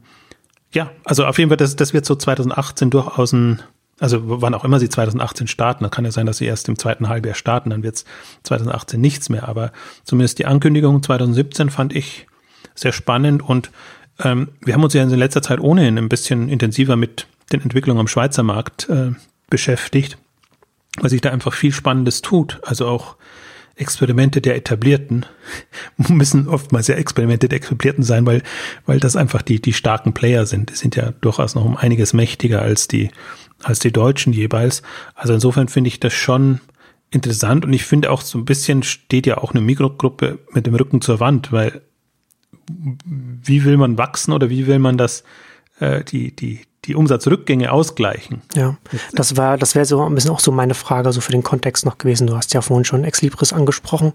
ja, also auf jeden Fall, das, das wird so 2018 durchaus ein, also wann auch immer sie 2018 starten, dann kann ja sein, dass sie erst im zweiten Halbjahr starten, dann wird es 2018 nichts mehr. Aber zumindest die Ankündigung 2017 fand ich sehr spannend und ähm, wir haben uns ja in letzter Zeit ohnehin ein bisschen intensiver mit den Entwicklungen am Schweizer Markt äh, beschäftigt weil sich da einfach viel Spannendes tut. Also auch Experimente der Etablierten müssen oftmals ja Experimente der Etablierten sein, weil, weil das einfach die, die starken Player sind. Die sind ja durchaus noch um einiges mächtiger als die, als die Deutschen jeweils. Also insofern finde ich das schon interessant und ich finde auch so ein bisschen steht ja auch eine Mikrogruppe mit dem Rücken zur Wand, weil wie will man wachsen oder wie will man das, äh, die, die, die Umsatzrückgänge ausgleichen. Ja, das war, das wäre so ein bisschen auch so meine Frage, so für den Kontext noch gewesen. Du hast ja vorhin schon Exlibris angesprochen,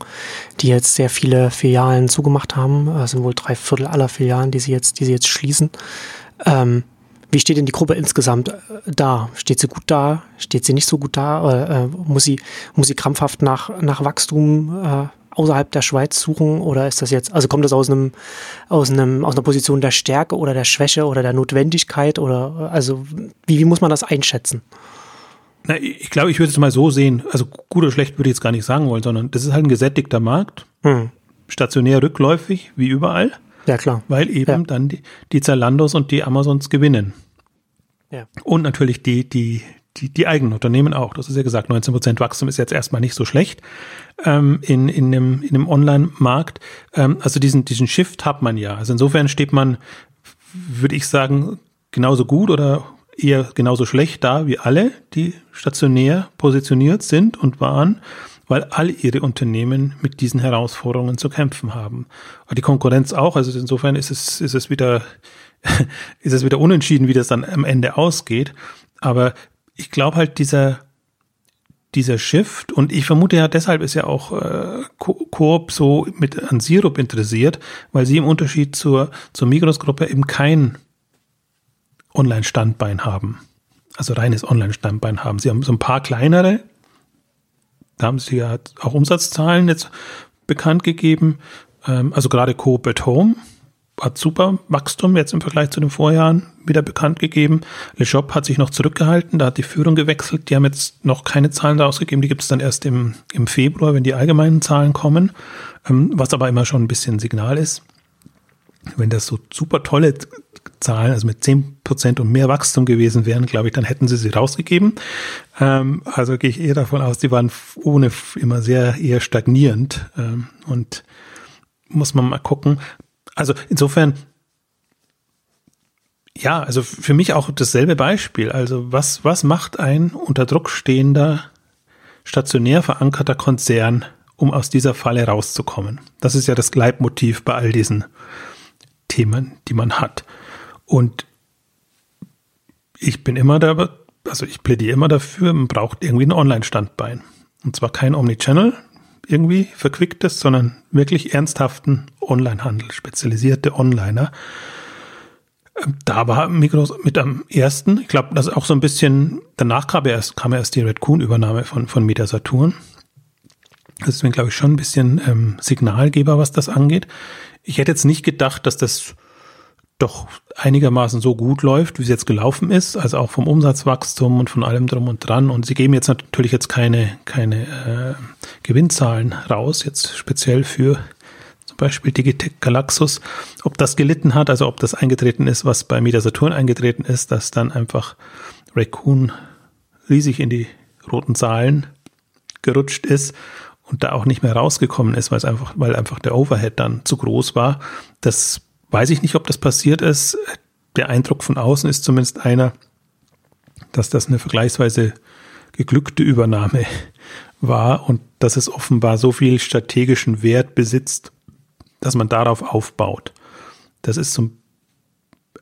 die jetzt sehr viele Filialen zugemacht haben. Das sind wohl drei Viertel aller Filialen, die sie jetzt, die sie jetzt schließen. Ähm, wie steht denn die Gruppe insgesamt äh, da? Steht sie gut da? Steht sie nicht so gut da? Äh, muss sie, muss sie krampfhaft nach, nach Wachstum äh, außerhalb der Schweiz suchen oder ist das jetzt, also kommt das aus einem, aus einem, aus einer Position der Stärke oder der Schwäche oder der Notwendigkeit oder also wie, wie muss man das einschätzen? Na, ich glaube, ich würde es mal so sehen, also gut oder schlecht würde ich jetzt gar nicht sagen wollen, sondern das ist halt ein gesättigter Markt, hm. stationär rückläufig, wie überall. Ja, klar. Weil eben ja. dann die, die Zalandos und die Amazons gewinnen. Ja. Und natürlich die, die, die, die eigenen Unternehmen auch. Das ist ja gesagt, 19 Prozent Wachstum ist jetzt erstmal nicht so schlecht ähm, in, in dem, in dem Online-Markt. Ähm, also diesen, diesen Shift hat man ja. Also insofern steht man, würde ich sagen, genauso gut oder eher genauso schlecht da wie alle, die stationär positioniert sind und waren, weil all ihre Unternehmen mit diesen Herausforderungen zu kämpfen haben. Und die Konkurrenz auch. Also insofern ist es, ist es wieder, ist es wieder unentschieden, wie das dann am Ende ausgeht. Aber ich glaube halt dieser, dieser Shift und ich vermute ja deshalb ist ja auch äh, Coop so mit an Sirup interessiert, weil sie im Unterschied zur, zur Migros-Gruppe eben kein Online-Standbein haben. Also reines Online-Standbein haben. Sie haben so ein paar kleinere, da haben sie ja auch Umsatzzahlen jetzt bekannt gegeben. Ähm, also gerade Coop at Home hat super Wachstum jetzt im Vergleich zu den Vorjahren wieder bekannt gegeben. Le Shop hat sich noch zurückgehalten, da hat die Führung gewechselt. Die haben jetzt noch keine Zahlen rausgegeben, die gibt es dann erst im, im Februar, wenn die allgemeinen Zahlen kommen, ähm, was aber immer schon ein bisschen Signal ist. Wenn das so super tolle Zahlen, also mit zehn Prozent und mehr Wachstum gewesen wären, glaube ich, dann hätten sie sie rausgegeben. Ähm, also gehe ich eher davon aus, die waren ohne immer sehr eher stagnierend ähm, und muss man mal gucken. Also insofern, ja, also für mich auch dasselbe Beispiel. Also was, was macht ein unter Druck stehender, stationär verankerter Konzern, um aus dieser Falle rauszukommen? Das ist ja das Gleitmotiv bei all diesen Themen, die man hat. Und ich bin immer da, also ich plädiere immer dafür, man braucht irgendwie ein Online-Standbein. Und zwar kein Omnichannel, irgendwie verquicktes, sondern wirklich ernsthaften Onlinehandel, spezialisierte Onliner. Ähm, da war Migros mit am ersten. Ich glaube, das ist auch so ein bisschen, danach kam erst, kam erst die Red Coon-Übernahme von, von Meta Saturn. Das ist mir, glaube ich, schon ein bisschen ähm, Signalgeber, was das angeht. Ich hätte jetzt nicht gedacht, dass das doch einigermaßen so gut läuft, wie es jetzt gelaufen ist, also auch vom Umsatzwachstum und von allem drum und dran. Und sie geben jetzt natürlich jetzt keine, keine äh, Gewinnzahlen raus, jetzt speziell für zum Beispiel Digitech Galaxus. Ob das gelitten hat, also ob das eingetreten ist, was bei Media Saturn eingetreten ist, dass dann einfach Raccoon riesig in die roten Zahlen gerutscht ist und da auch nicht mehr rausgekommen ist, weil es einfach, weil einfach der Overhead dann zu groß war. Das weiß ich nicht, ob das passiert ist. Der Eindruck von außen ist zumindest einer, dass das eine vergleichsweise geglückte Übernahme war und dass es offenbar so viel strategischen Wert besitzt, dass man darauf aufbaut. Das ist so,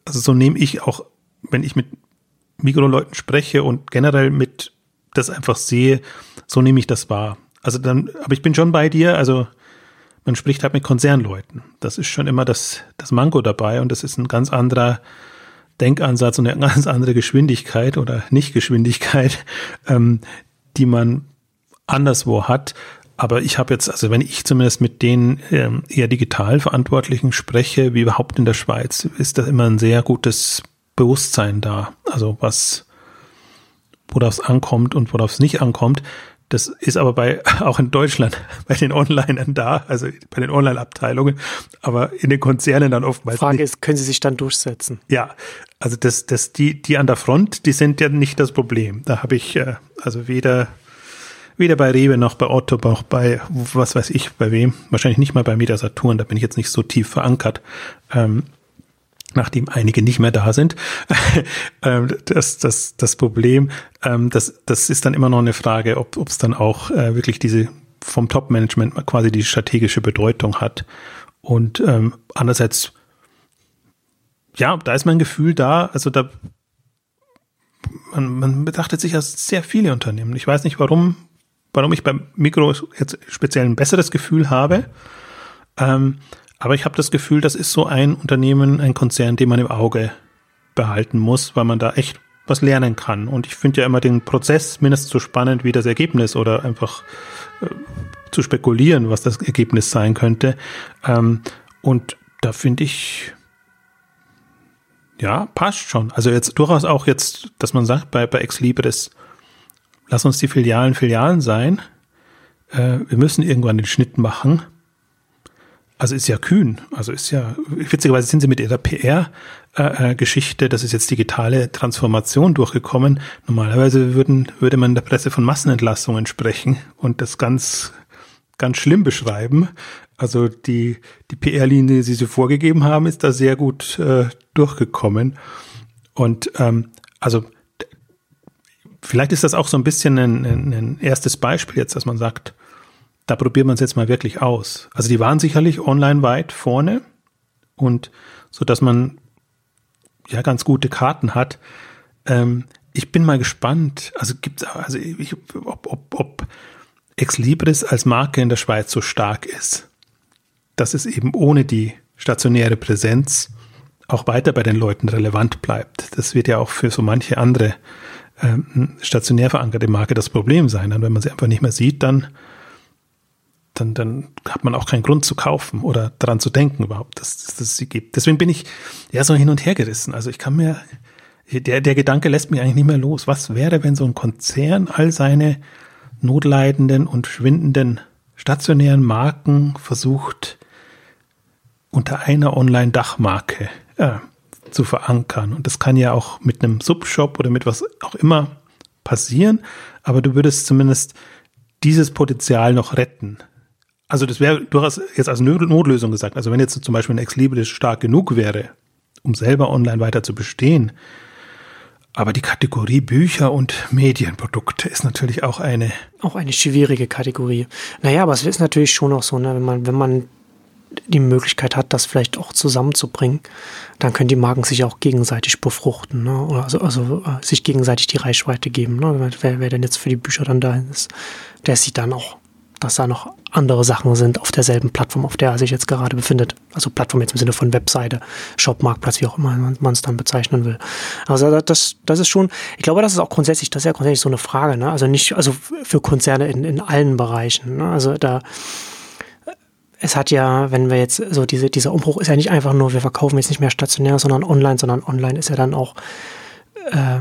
also so nehme ich auch, wenn ich mit Mikroleuten spreche und generell mit das einfach sehe, so nehme ich das wahr. Also dann, aber ich bin schon bei dir, also man spricht halt mit Konzernleuten. Das ist schon immer das, das Manko dabei und das ist ein ganz anderer Denkansatz und eine ganz andere Geschwindigkeit oder Nichtgeschwindigkeit, ähm, die man anderswo hat. Aber ich habe jetzt, also wenn ich zumindest mit den ähm, eher digital Verantwortlichen spreche, wie überhaupt in der Schweiz, ist da immer ein sehr gutes Bewusstsein da. Also was, worauf es ankommt und worauf es nicht ankommt. Das ist aber bei, auch in Deutschland, bei den Onlinern da, also bei den Online-Abteilungen, aber in den Konzernen dann oftmals. Frage nicht. ist, können sie sich dann durchsetzen? Ja, also das, das, die, die an der Front, die sind ja nicht das Problem. Da habe ich, äh, also weder, weder bei Rewe noch bei Otto, noch bei, was weiß ich, bei wem, wahrscheinlich nicht mal bei Meta Saturn, da bin ich jetzt nicht so tief verankert. Ähm, nachdem einige nicht mehr da sind. Ähm, das, das, das Problem, ähm, das, das ist dann immer noch eine Frage, ob es dann auch äh, wirklich diese vom Top-Management quasi die strategische Bedeutung hat. Und ähm, andererseits, ja, da ist mein Gefühl da, also da man, man betrachtet sich als sehr viele Unternehmen. Ich weiß nicht, warum, warum ich beim Mikro jetzt speziell ein besseres Gefühl habe. Ähm, aber ich habe das Gefühl, das ist so ein Unternehmen, ein Konzern, den man im Auge behalten muss, weil man da echt was lernen kann. Und ich finde ja immer den Prozess mindestens so spannend wie das Ergebnis oder einfach äh, zu spekulieren, was das Ergebnis sein könnte. Ähm, und da finde ich, ja, passt schon. Also jetzt durchaus auch jetzt, dass man sagt, bei, bei Ex Libris, lass uns die Filialen Filialen sein. Äh, wir müssen irgendwann den Schnitt machen. Also ist ja kühn. Also ist ja, witzigerweise sind sie mit ihrer PR-Geschichte, äh, das ist jetzt digitale Transformation durchgekommen. Normalerweise würden, würde man in der Presse von Massenentlassungen sprechen und das ganz, ganz schlimm beschreiben. Also die, die PR-Linie, die sie vorgegeben haben, ist da sehr gut äh, durchgekommen. Und ähm, also vielleicht ist das auch so ein bisschen ein, ein erstes Beispiel jetzt, dass man sagt, da probiert man es jetzt mal wirklich aus. Also die waren sicherlich online weit vorne und so dass man ja ganz gute Karten hat. Ähm, ich bin mal gespannt. Also gibt's also ich, ob, ob, ob Ex Libris als Marke in der Schweiz so stark ist, dass es eben ohne die stationäre Präsenz auch weiter bei den Leuten relevant bleibt. Das wird ja auch für so manche andere ähm, stationär verankerte Marke das Problem sein. Und wenn man sie einfach nicht mehr sieht, dann dann, dann hat man auch keinen Grund zu kaufen oder daran zu denken überhaupt, dass, dass es sie gibt. Deswegen bin ich ja so hin und her gerissen. Also ich kann mir, der, der Gedanke lässt mich eigentlich nicht mehr los. Was wäre, wenn so ein Konzern all seine notleidenden und schwindenden stationären Marken versucht, unter einer Online-Dachmarke äh, zu verankern. Und das kann ja auch mit einem Subshop oder mit was auch immer passieren, aber du würdest zumindest dieses Potenzial noch retten. Also das wäre durchaus jetzt als Notlösung gesagt. Also wenn jetzt zum Beispiel ein Ex Libris stark genug wäre, um selber online weiter zu bestehen, aber die Kategorie Bücher und Medienprodukte ist natürlich auch eine. Auch eine schwierige Kategorie. Naja, aber es ist natürlich schon auch so, ne, wenn man, wenn man die Möglichkeit hat, das vielleicht auch zusammenzubringen, dann können die Marken sich auch gegenseitig befruchten, ne? Oder also, also äh, sich gegenseitig die Reichweite geben. Ne? Wer, wer denn jetzt für die Bücher dann dahin ist, der sieht dann auch dass da noch andere Sachen sind auf derselben Plattform, auf der er sich jetzt gerade befindet. Also Plattform jetzt im Sinne von Webseite, Shop, Marktplatz, wie auch immer man es dann bezeichnen will. Also das, das ist schon, ich glaube, das ist auch grundsätzlich, das ist ja grundsätzlich so eine Frage, ne? Also nicht, also für Konzerne in, in allen Bereichen. Ne? Also da es hat ja, wenn wir jetzt so diese, dieser Umbruch ist ja nicht einfach nur, wir verkaufen jetzt nicht mehr stationär, sondern online, sondern online ist ja dann auch äh,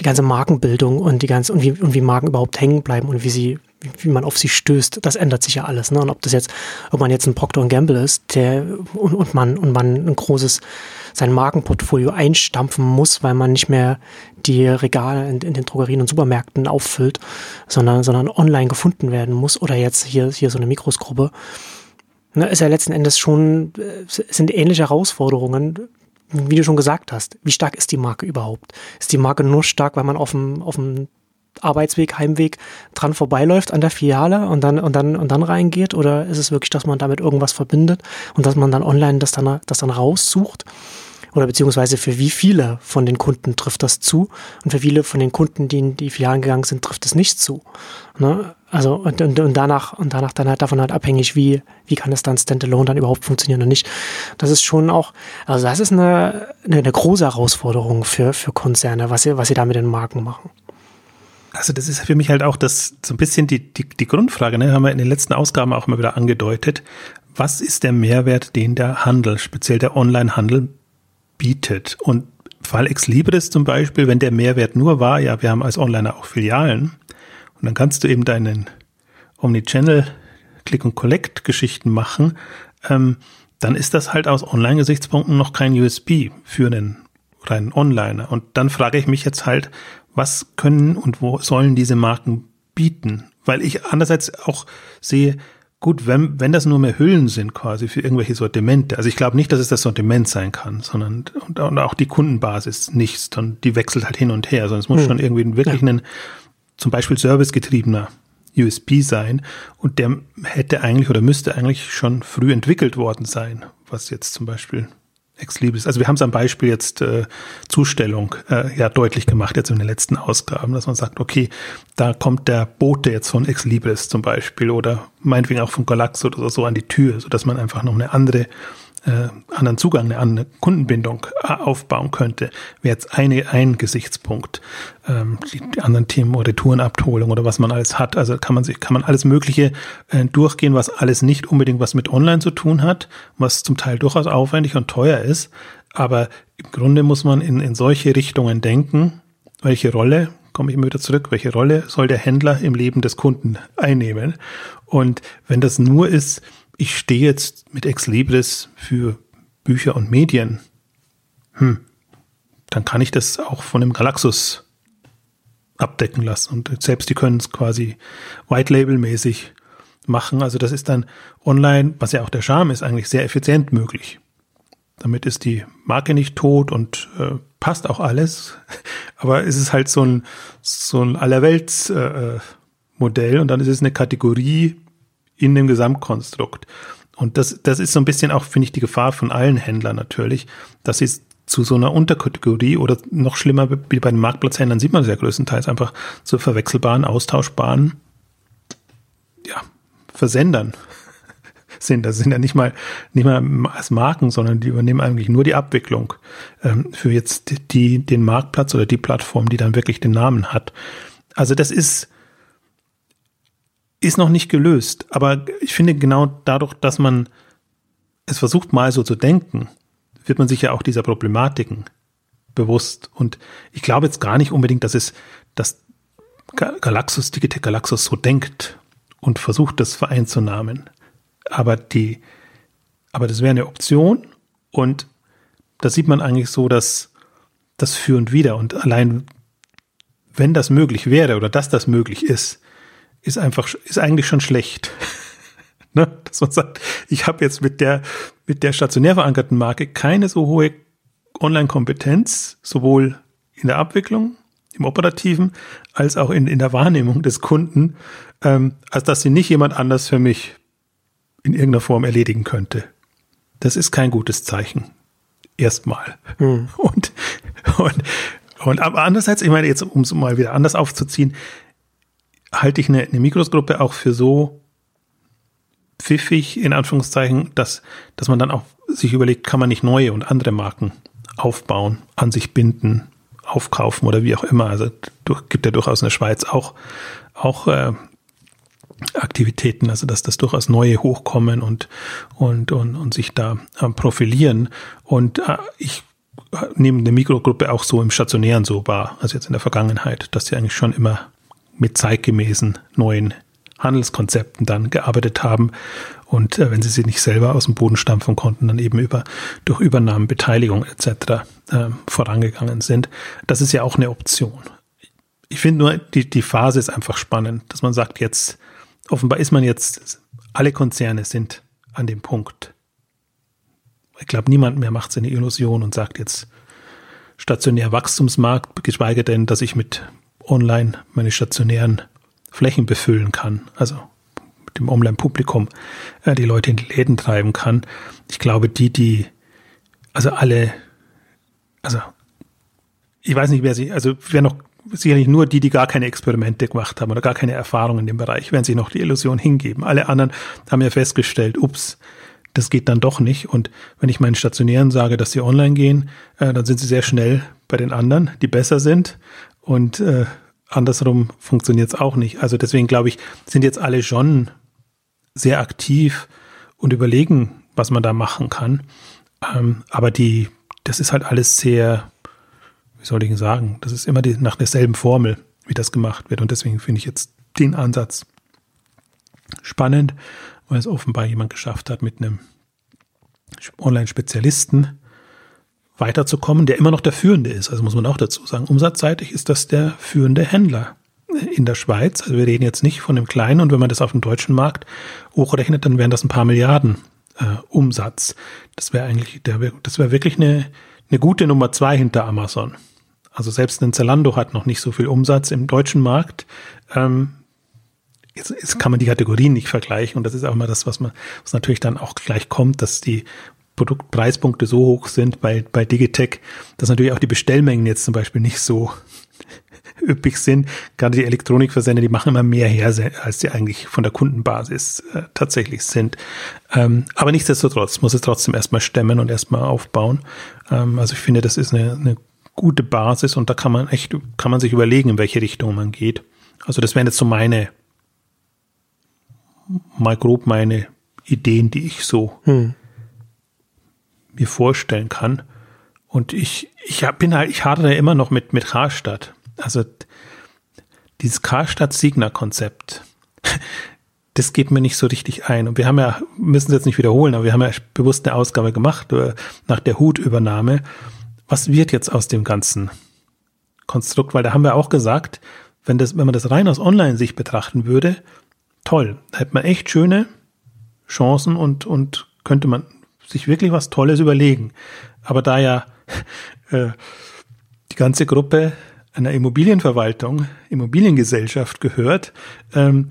die ganze Markenbildung und die ganze und wie, und wie Marken überhaupt hängen bleiben und wie sie, wie man auf sie stößt, das ändert sich ja alles. Ne? Und ob das jetzt, ob man jetzt ein Procter Gamble ist, der und, und man und man ein großes sein Markenportfolio einstampfen muss, weil man nicht mehr die Regale in, in den Drogerien und Supermärkten auffüllt, sondern, sondern online gefunden werden muss. Oder jetzt hier, hier so eine Mikrosgruppe. Ne, ist ja letzten Endes schon, äh, sind ähnliche Herausforderungen, wie du schon gesagt hast, wie stark ist die Marke überhaupt? Ist die Marke nur stark, weil man auf dem, auf dem Arbeitsweg, Heimweg dran vorbeiläuft an der Filiale und dann, und dann, und dann reingeht? Oder ist es wirklich, dass man damit irgendwas verbindet und dass man dann online das dann, das dann raussucht? Oder beziehungsweise für wie viele von den Kunden trifft das zu? Und für viele von den Kunden, die in die Filialen gegangen sind, trifft es nicht zu. Ne? Also und, und, und danach und danach dann halt davon halt abhängig, wie wie kann es dann standalone dann überhaupt funktionieren oder nicht. Das ist schon auch, also das ist eine, eine, eine große Herausforderung für für Konzerne, was sie was sie da mit den Marken machen. Also das ist für mich halt auch das so ein bisschen die die, die Grundfrage, ne, haben wir in den letzten Ausgaben auch mal wieder angedeutet. Was ist der Mehrwert, den der Handel, speziell der Online-Handel bietet? Und Fall Ex Libris zum Beispiel, wenn der Mehrwert nur war, ja, wir haben als Onliner auch Filialen, und dann kannst du eben deinen Omnichannel Click und Collect Geschichten machen. Ähm, dann ist das halt aus Online-Gesichtspunkten noch kein USB für einen reinen Onliner. Und dann frage ich mich jetzt halt, was können und wo sollen diese Marken bieten? Weil ich andererseits auch sehe, gut, wenn, wenn das nur mehr Hüllen sind quasi für irgendwelche Sortimente, also ich glaube nicht, dass es das Sortiment sein kann, sondern und, und auch die Kundenbasis nicht, sondern die wechselt halt hin und her, sondern es muss hm. schon irgendwie wirklich ja. einen zum Beispiel servicegetriebener USB sein und der hätte eigentlich oder müsste eigentlich schon früh entwickelt worden sein, was jetzt zum Beispiel Ex Libris. Also wir haben es am Beispiel jetzt äh, Zustellung äh, ja deutlich gemacht jetzt in den letzten Ausgaben, dass man sagt, okay, da kommt der Bote jetzt von Ex Libris zum Beispiel oder meinetwegen auch von Galaxo oder so an die Tür, so dass man einfach noch eine andere äh, anderen Zugang, eine andere Kundenbindung äh, aufbauen könnte, wäre jetzt eine, ein Gesichtspunkt. Ähm, die, anderen Themen oder Tourenabholung oder was man alles hat. Also kann man sich, kann man alles Mögliche äh, durchgehen, was alles nicht unbedingt was mit Online zu tun hat, was zum Teil durchaus aufwendig und teuer ist. Aber im Grunde muss man in, in solche Richtungen denken, welche Rolle, komme ich immer wieder zurück, welche Rolle soll der Händler im Leben des Kunden einnehmen? Und wenn das nur ist, ich stehe jetzt mit Ex Libris für Bücher und Medien, hm, dann kann ich das auch von dem Galaxus abdecken lassen. Und selbst die können es quasi White Label mäßig machen. Also das ist dann online, was ja auch der Charme ist, eigentlich sehr effizient möglich. Damit ist die Marke nicht tot und äh, passt auch alles. Aber es ist halt so ein, so ein Allerwelts äh, äh und dann ist es eine Kategorie in dem Gesamtkonstrukt. Und das, das ist so ein bisschen auch, finde ich, die Gefahr von allen Händlern natürlich, dass sie zu so einer Unterkategorie oder noch schlimmer wie bei den Marktplatzhändlern sieht man es ja größtenteils einfach zu verwechselbaren, austauschbaren, ja, Versendern sind. Das sind ja nicht mal, nicht mal als Marken, sondern die übernehmen eigentlich nur die Abwicklung ähm, für jetzt die, den Marktplatz oder die Plattform, die dann wirklich den Namen hat. Also das ist, ist noch nicht gelöst. Aber ich finde genau dadurch, dass man es versucht mal so zu denken, wird man sich ja auch dieser Problematiken bewusst. Und ich glaube jetzt gar nicht unbedingt, dass es, dass Galaxus, Digitech Galaxus so denkt und versucht, das vereinzunahmen. Aber die, aber das wäre eine Option und da sieht man eigentlich so, dass das für und wieder und allein wenn das möglich wäre oder dass das möglich ist, ist einfach, ist eigentlich schon schlecht. ne? Dass man sagt, ich habe jetzt mit der, mit der stationär verankerten Marke keine so hohe Online-Kompetenz, sowohl in der Abwicklung, im Operativen, als auch in, in der Wahrnehmung des Kunden, ähm, als dass sie nicht jemand anders für mich in irgendeiner Form erledigen könnte. Das ist kein gutes Zeichen. Erstmal. Hm. Und, und, und aber andererseits, ich meine, jetzt, um es mal wieder anders aufzuziehen, halte ich eine, eine Mikrosgruppe auch für so pfiffig, in Anführungszeichen, dass, dass man dann auch sich überlegt, kann man nicht neue und andere Marken aufbauen, an sich binden, aufkaufen oder wie auch immer. Also durch, gibt ja durchaus in der Schweiz auch, auch äh, Aktivitäten, also dass das durchaus neue hochkommen und, und, und, und sich da äh, profilieren. Und äh, ich äh, nehme eine Mikrogruppe auch so im Stationären so wahr, also jetzt in der Vergangenheit, dass sie eigentlich schon immer mit zeitgemäßen neuen Handelskonzepten dann gearbeitet haben und äh, wenn sie sie nicht selber aus dem Boden stampfen konnten, dann eben über durch Übernahmen, Beteiligung etc. Äh, vorangegangen sind. Das ist ja auch eine Option. Ich finde nur, die, die Phase ist einfach spannend, dass man sagt, jetzt offenbar ist man jetzt, alle Konzerne sind an dem Punkt. Ich glaube, niemand mehr macht seine Illusion und sagt jetzt stationär Wachstumsmarkt, geschweige denn, dass ich mit online meine stationären Flächen befüllen kann. Also mit dem Online-Publikum äh, die Leute in die Läden treiben kann. Ich glaube, die, die, also alle, also ich weiß nicht, wer sie, also wer noch sicherlich nur die, die gar keine Experimente gemacht haben oder gar keine Erfahrung in dem Bereich, werden sich noch die Illusion hingeben. Alle anderen haben ja festgestellt, ups, das geht dann doch nicht. Und wenn ich meinen Stationären sage, dass sie online gehen, äh, dann sind sie sehr schnell bei den anderen, die besser sind. Und äh, andersrum funktioniert es auch nicht. Also deswegen glaube ich, sind jetzt alle schon sehr aktiv und überlegen, was man da machen kann. Ähm, aber die, das ist halt alles sehr wie soll ich sagen, das ist immer die, nach derselben Formel, wie das gemacht wird. Und deswegen finde ich jetzt den Ansatz spannend, weil es offenbar jemand geschafft hat, mit einem Online-Spezialisten weiterzukommen, der immer noch der Führende ist. Also muss man auch dazu sagen, umsatzseitig ist das der führende Händler in der Schweiz. Also wir reden jetzt nicht von dem kleinen und wenn man das auf dem deutschen Markt hochrechnet, dann wären das ein paar Milliarden äh, Umsatz. Das wäre eigentlich, das wäre wirklich eine, eine gute Nummer zwei hinter Amazon. Also selbst ein Zalando hat noch nicht so viel Umsatz im deutschen Markt. Ähm, jetzt, jetzt kann man die Kategorien nicht vergleichen und das ist auch immer das, was man, was natürlich dann auch gleich kommt, dass die Produktpreispunkte so hoch sind bei, bei Digitech, dass natürlich auch die Bestellmengen jetzt zum Beispiel nicht so üppig sind. Gerade die Elektronikversender, die machen immer mehr her, als sie eigentlich von der Kundenbasis äh, tatsächlich sind. Ähm, aber nichtsdestotrotz muss es trotzdem erstmal stemmen und erstmal aufbauen. Ähm, also ich finde, das ist eine, eine gute Basis und da kann man echt, kann man sich überlegen, in welche Richtung man geht. Also das wären jetzt so meine, mal grob meine Ideen, die ich so hm. Mir vorstellen kann. Und ich, ich bin halt, ich hadere immer noch mit, mit Karstadt. Also dieses Karstadt-Signer-Konzept, das geht mir nicht so richtig ein. Und wir haben ja, müssen es jetzt nicht wiederholen, aber wir haben ja bewusst eine Ausgabe gemacht äh, nach der Hutübernahme was wird jetzt aus dem ganzen Konstrukt? Weil da haben wir auch gesagt, wenn, das, wenn man das rein aus Online-Sicht betrachten würde, toll, da hätte man echt schöne Chancen und, und könnte man sich wirklich was Tolles überlegen. Aber da ja äh, die ganze Gruppe einer Immobilienverwaltung, Immobiliengesellschaft gehört, ähm,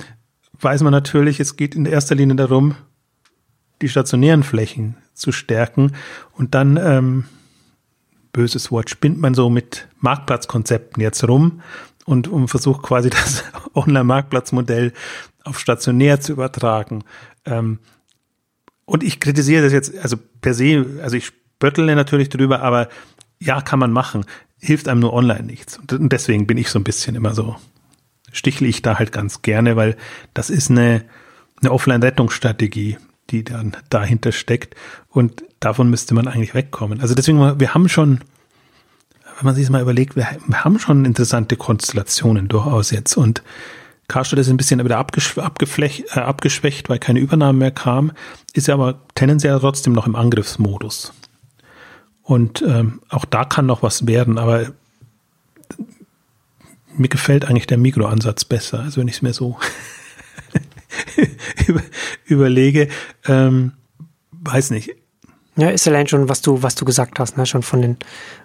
weiß man natürlich, es geht in erster Linie darum, die stationären Flächen zu stärken und dann ähm, böses Wort, spinnt man so mit Marktplatzkonzepten jetzt rum und, und versucht quasi das Online-Marktplatzmodell auf stationär zu übertragen. Ähm, und ich kritisiere das jetzt, also per se, also ich spöttle natürlich drüber, aber ja, kann man machen. Hilft einem nur online nichts. Und deswegen bin ich so ein bisschen immer so, stichle ich da halt ganz gerne, weil das ist eine, eine Offline-Rettungsstrategie die dann dahinter steckt. Und davon müsste man eigentlich wegkommen. Also deswegen, wir haben schon, wenn man sich das mal überlegt, wir, wir haben schon interessante Konstellationen durchaus jetzt. Und Karstadt ist ein bisschen wieder äh, abgeschwächt, weil keine Übernahme mehr kam, ist ja aber tendenziell trotzdem noch im Angriffsmodus. Und ähm, auch da kann noch was werden, aber mir gefällt eigentlich der Mikroansatz besser, also wenn ich es mir so überlege, ähm, weiß nicht. Ja, ist allein schon, was du, was du gesagt hast, ne? schon von den,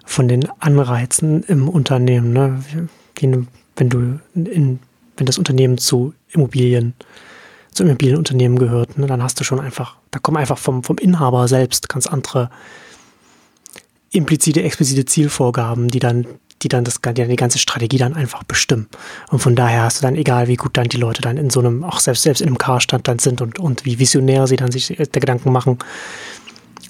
von den Anreizen im Unternehmen, ne? Die, wenn du in, wenn das Unternehmen zu Immobilien, zu Immobilienunternehmen gehört, ne? dann hast du schon einfach, da kommen einfach vom, vom Inhaber selbst ganz andere implizite, explizite Zielvorgaben, die dann die dann das, die, dann die ganze Strategie dann einfach bestimmen. Und von daher hast du dann, egal wie gut dann die Leute dann in so einem, auch selbst, selbst in einem Carstand dann sind und, und wie visionär sie dann sich der Gedanken machen,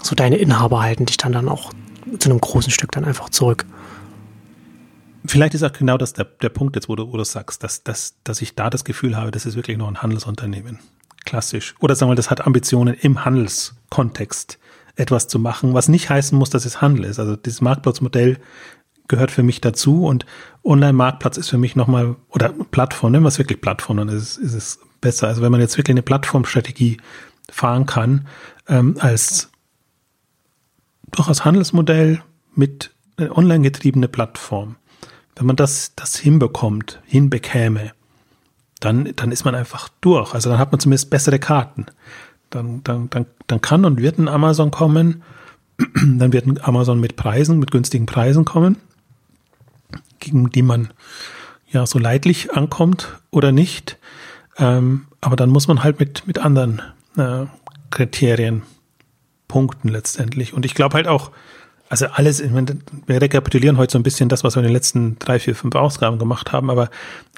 so deine Inhaber halten dich dann dann auch zu einem großen Stück dann einfach zurück. Vielleicht ist auch genau das der, der Punkt jetzt, wo du, wo du sagst, dass, dass, dass ich da das Gefühl habe, das ist wirklich noch ein Handelsunternehmen. Klassisch. Oder sagen wir, das hat Ambitionen im Handelskontext etwas zu machen, was nicht heißen muss, dass es Handel ist. Also dieses Marktplatzmodell gehört für mich dazu und Online-Marktplatz ist für mich nochmal, oder Plattform, nennen wir es wirklich Plattform, dann ist ist es besser. Also wenn man jetzt wirklich eine Plattformstrategie fahren kann, ähm, als durchaus Handelsmodell mit online getriebene Plattform, wenn man das, das hinbekommt, hinbekäme, dann, dann ist man einfach durch. Also dann hat man zumindest bessere Karten. Dann, dann, dann, dann kann und wird ein Amazon kommen. Dann wird ein Amazon mit Preisen, mit günstigen Preisen kommen, gegen die man ja so leidlich ankommt oder nicht. Ähm, aber dann muss man halt mit, mit anderen äh, Kriterien punkten letztendlich. Und ich glaube halt auch, also alles, wir rekapitulieren heute so ein bisschen das, was wir in den letzten drei, vier, fünf Ausgaben gemacht haben, aber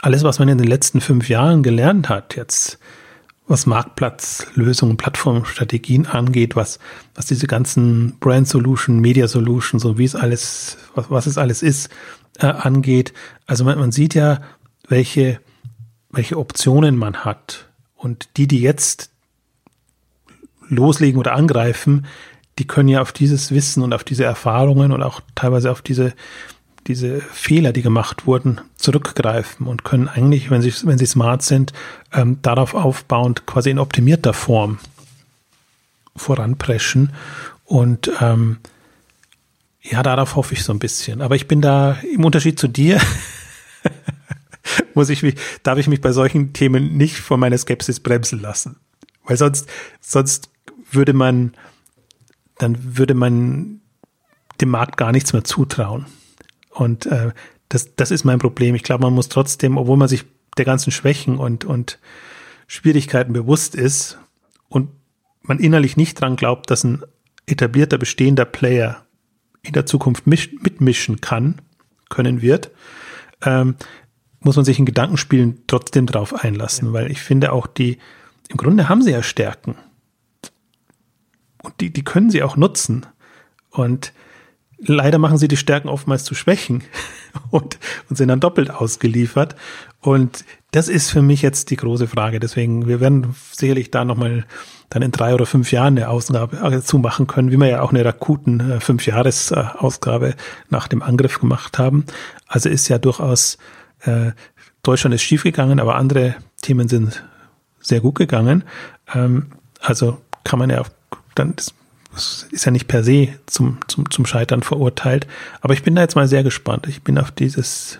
alles, was man in den letzten fünf Jahren gelernt hat, jetzt was Marktplatzlösungen, Plattformstrategien angeht, was, was diese ganzen Brand Solution, Media Solutions und wie es alles, was, was es alles ist, äh, angeht. Also man, man sieht ja, welche, welche Optionen man hat. Und die, die jetzt loslegen oder angreifen, die können ja auf dieses Wissen und auf diese Erfahrungen und auch teilweise auf diese, diese Fehler, die gemacht wurden, zurückgreifen und können eigentlich, wenn sie, wenn sie smart sind, ähm, darauf aufbauend quasi in optimierter Form voranpreschen. Und ähm, ja, darauf hoffe ich so ein bisschen. Aber ich bin da im Unterschied zu dir, muss ich mich, darf ich mich bei solchen Themen nicht von meiner Skepsis bremsen lassen. Weil sonst, sonst würde man dann würde man dem Markt gar nichts mehr zutrauen. Und äh, das, das ist mein Problem. Ich glaube, man muss trotzdem, obwohl man sich der ganzen Schwächen und, und Schwierigkeiten bewusst ist und man innerlich nicht dran glaubt, dass ein etablierter, bestehender Player in der Zukunft misch, mitmischen kann, können wird, ähm, muss man sich in Gedankenspielen trotzdem drauf einlassen, weil ich finde auch die, im Grunde haben sie ja Stärken. Und die, die können sie auch nutzen. Und leider machen sie die Stärken oftmals zu Schwächen und, und sind dann doppelt ausgeliefert. Und das ist für mich jetzt die große Frage. Deswegen, wir werden sicherlich da nochmal dann in drei oder fünf Jahren eine Ausgabe dazu machen können, wie wir ja auch eine akuten äh, Fünf-Jahres-Ausgabe nach dem Angriff gemacht haben. Also ist ja durchaus, äh, Deutschland ist schiefgegangen, aber andere Themen sind sehr gut gegangen. Ähm, also kann man ja dann das ist ja nicht per se zum, zum, zum Scheitern verurteilt. Aber ich bin da jetzt mal sehr gespannt. Ich bin auf dieses,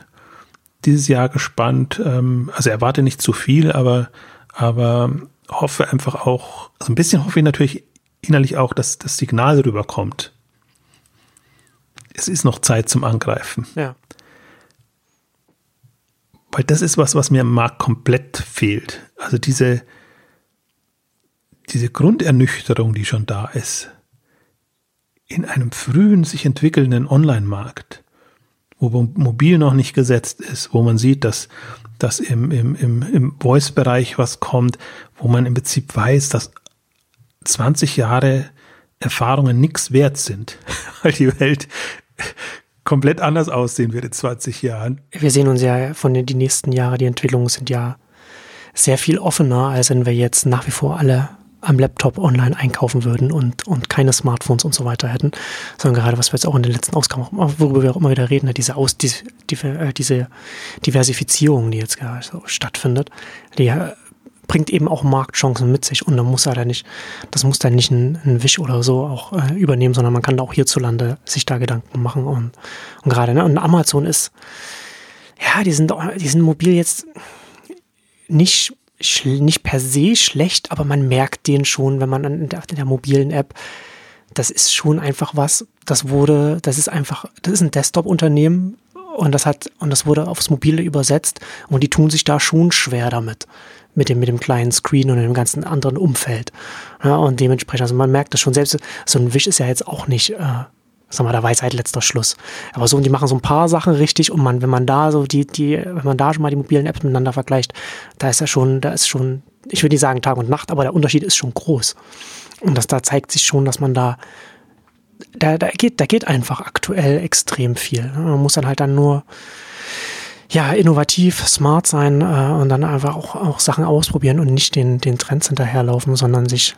dieses Jahr gespannt. Ähm, also erwarte nicht zu viel, aber, aber hoffe einfach auch, also ein bisschen hoffe ich natürlich innerlich auch, dass das Signal rüberkommt. Es ist noch Zeit zum Angreifen. Ja. Weil das ist was, was mir im Markt komplett fehlt. Also diese, diese Grundernüchterung, die schon da ist, in einem frühen sich entwickelnden Online-Markt, wo mobil noch nicht gesetzt ist, wo man sieht, dass, dass im, im, im, im Voice-Bereich was kommt, wo man im Prinzip weiß, dass 20 Jahre Erfahrungen nichts wert sind, weil die Welt komplett anders aussehen wird in 20 Jahren. Wir sehen uns ja von den die nächsten Jahre, die Entwicklungen sind ja sehr viel offener, als wenn wir jetzt nach wie vor alle am Laptop online einkaufen würden und, und keine Smartphones und so weiter hätten, sondern gerade, was wir jetzt auch in den letzten Ausgaben, worüber wir auch immer wieder reden, diese, Aus, diese, äh, diese Diversifizierung, die jetzt so stattfindet, die äh, bringt eben auch Marktchancen mit sich und dann muss er da nicht, das muss dann nicht ein, ein Wisch oder so auch äh, übernehmen, sondern man kann da auch hierzulande sich da Gedanken machen und, und gerade, ne, und Amazon ist, ja, die sind, die sind mobil jetzt nicht nicht per se schlecht, aber man merkt den schon, wenn man in der, in der, mobilen App, das ist schon einfach was, das wurde, das ist einfach, das ist ein Desktop-Unternehmen und das hat, und das wurde aufs Mobile übersetzt und die tun sich da schon schwer damit. Mit dem, mit dem kleinen Screen und dem ganzen anderen Umfeld. Ja, und dementsprechend, also man merkt das schon, selbst so ein Wisch ist ja jetzt auch nicht, äh, Sag mal, da weiß halt letzter Schluss. Aber so, die machen so ein paar Sachen richtig und man, wenn man da so die, die, wenn man da schon mal die mobilen Apps miteinander vergleicht, da ist ja schon, da ist schon, ich würde nicht sagen Tag und Nacht, aber der Unterschied ist schon groß. Und das, da zeigt sich schon, dass man da, da, da geht, da geht einfach aktuell extrem viel. Man muss dann halt dann nur, ja, innovativ, smart sein äh, und dann einfach auch, auch Sachen ausprobieren und nicht den, den Trends hinterherlaufen, sondern sich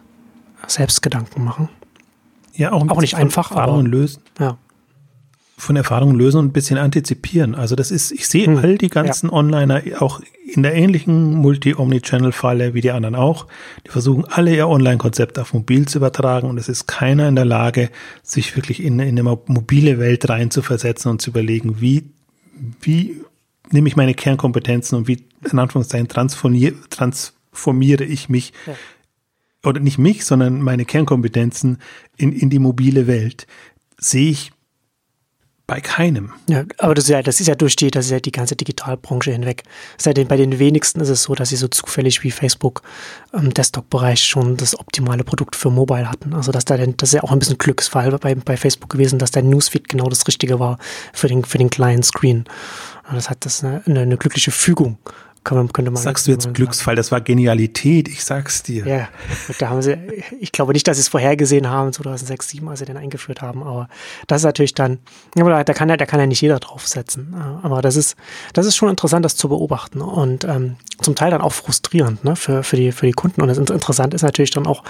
selbst Gedanken machen. Ja, auch, auch nicht einfach, Erfahrungen aber, lösen. Ja. Von Erfahrungen lösen und ein bisschen antizipieren. Also das ist, ich sehe hm, all die ganzen ja. Onliner auch in der ähnlichen Multi-Omni-Channel-Falle wie die anderen auch. Die versuchen alle ihr Online-Konzept auf mobil zu übertragen und es ist keiner in der Lage, sich wirklich in, in eine mobile Welt reinzuversetzen und zu überlegen, wie, wie nehme ich meine Kernkompetenzen und wie, in Anführungszeichen, transformiere, transformiere ich mich, ja. Oder nicht mich, sondern meine Kernkompetenzen in, in die mobile Welt, sehe ich bei keinem. Ja, aber das ist ja, das ist ja durch die, das ist ja die ganze Digitalbranche hinweg. Den, bei den wenigsten ist es so, dass sie so zufällig wie Facebook im Desktop-Bereich schon das optimale Produkt für Mobile hatten. Also dass da denn, das ist ja auch ein bisschen Glücksfall bei, bei Facebook gewesen, dass der Newsfeed genau das Richtige war für den, für den kleinen Screen. Das hat das eine, eine glückliche Fügung. Kann man, könnte man Sagst du jetzt Glücksfall, das war Genialität, ich sag's dir. Ja, da haben sie, ich glaube nicht, dass sie es vorhergesehen haben, 2006, 2007, als sie den eingeführt haben, aber das ist natürlich dann, da kann ja, da kann ja nicht jeder draufsetzen. Aber das ist, das ist schon interessant, das zu beobachten und ähm, zum Teil dann auch frustrierend ne, für, für, die, für die Kunden. Und das interessant ist natürlich dann auch,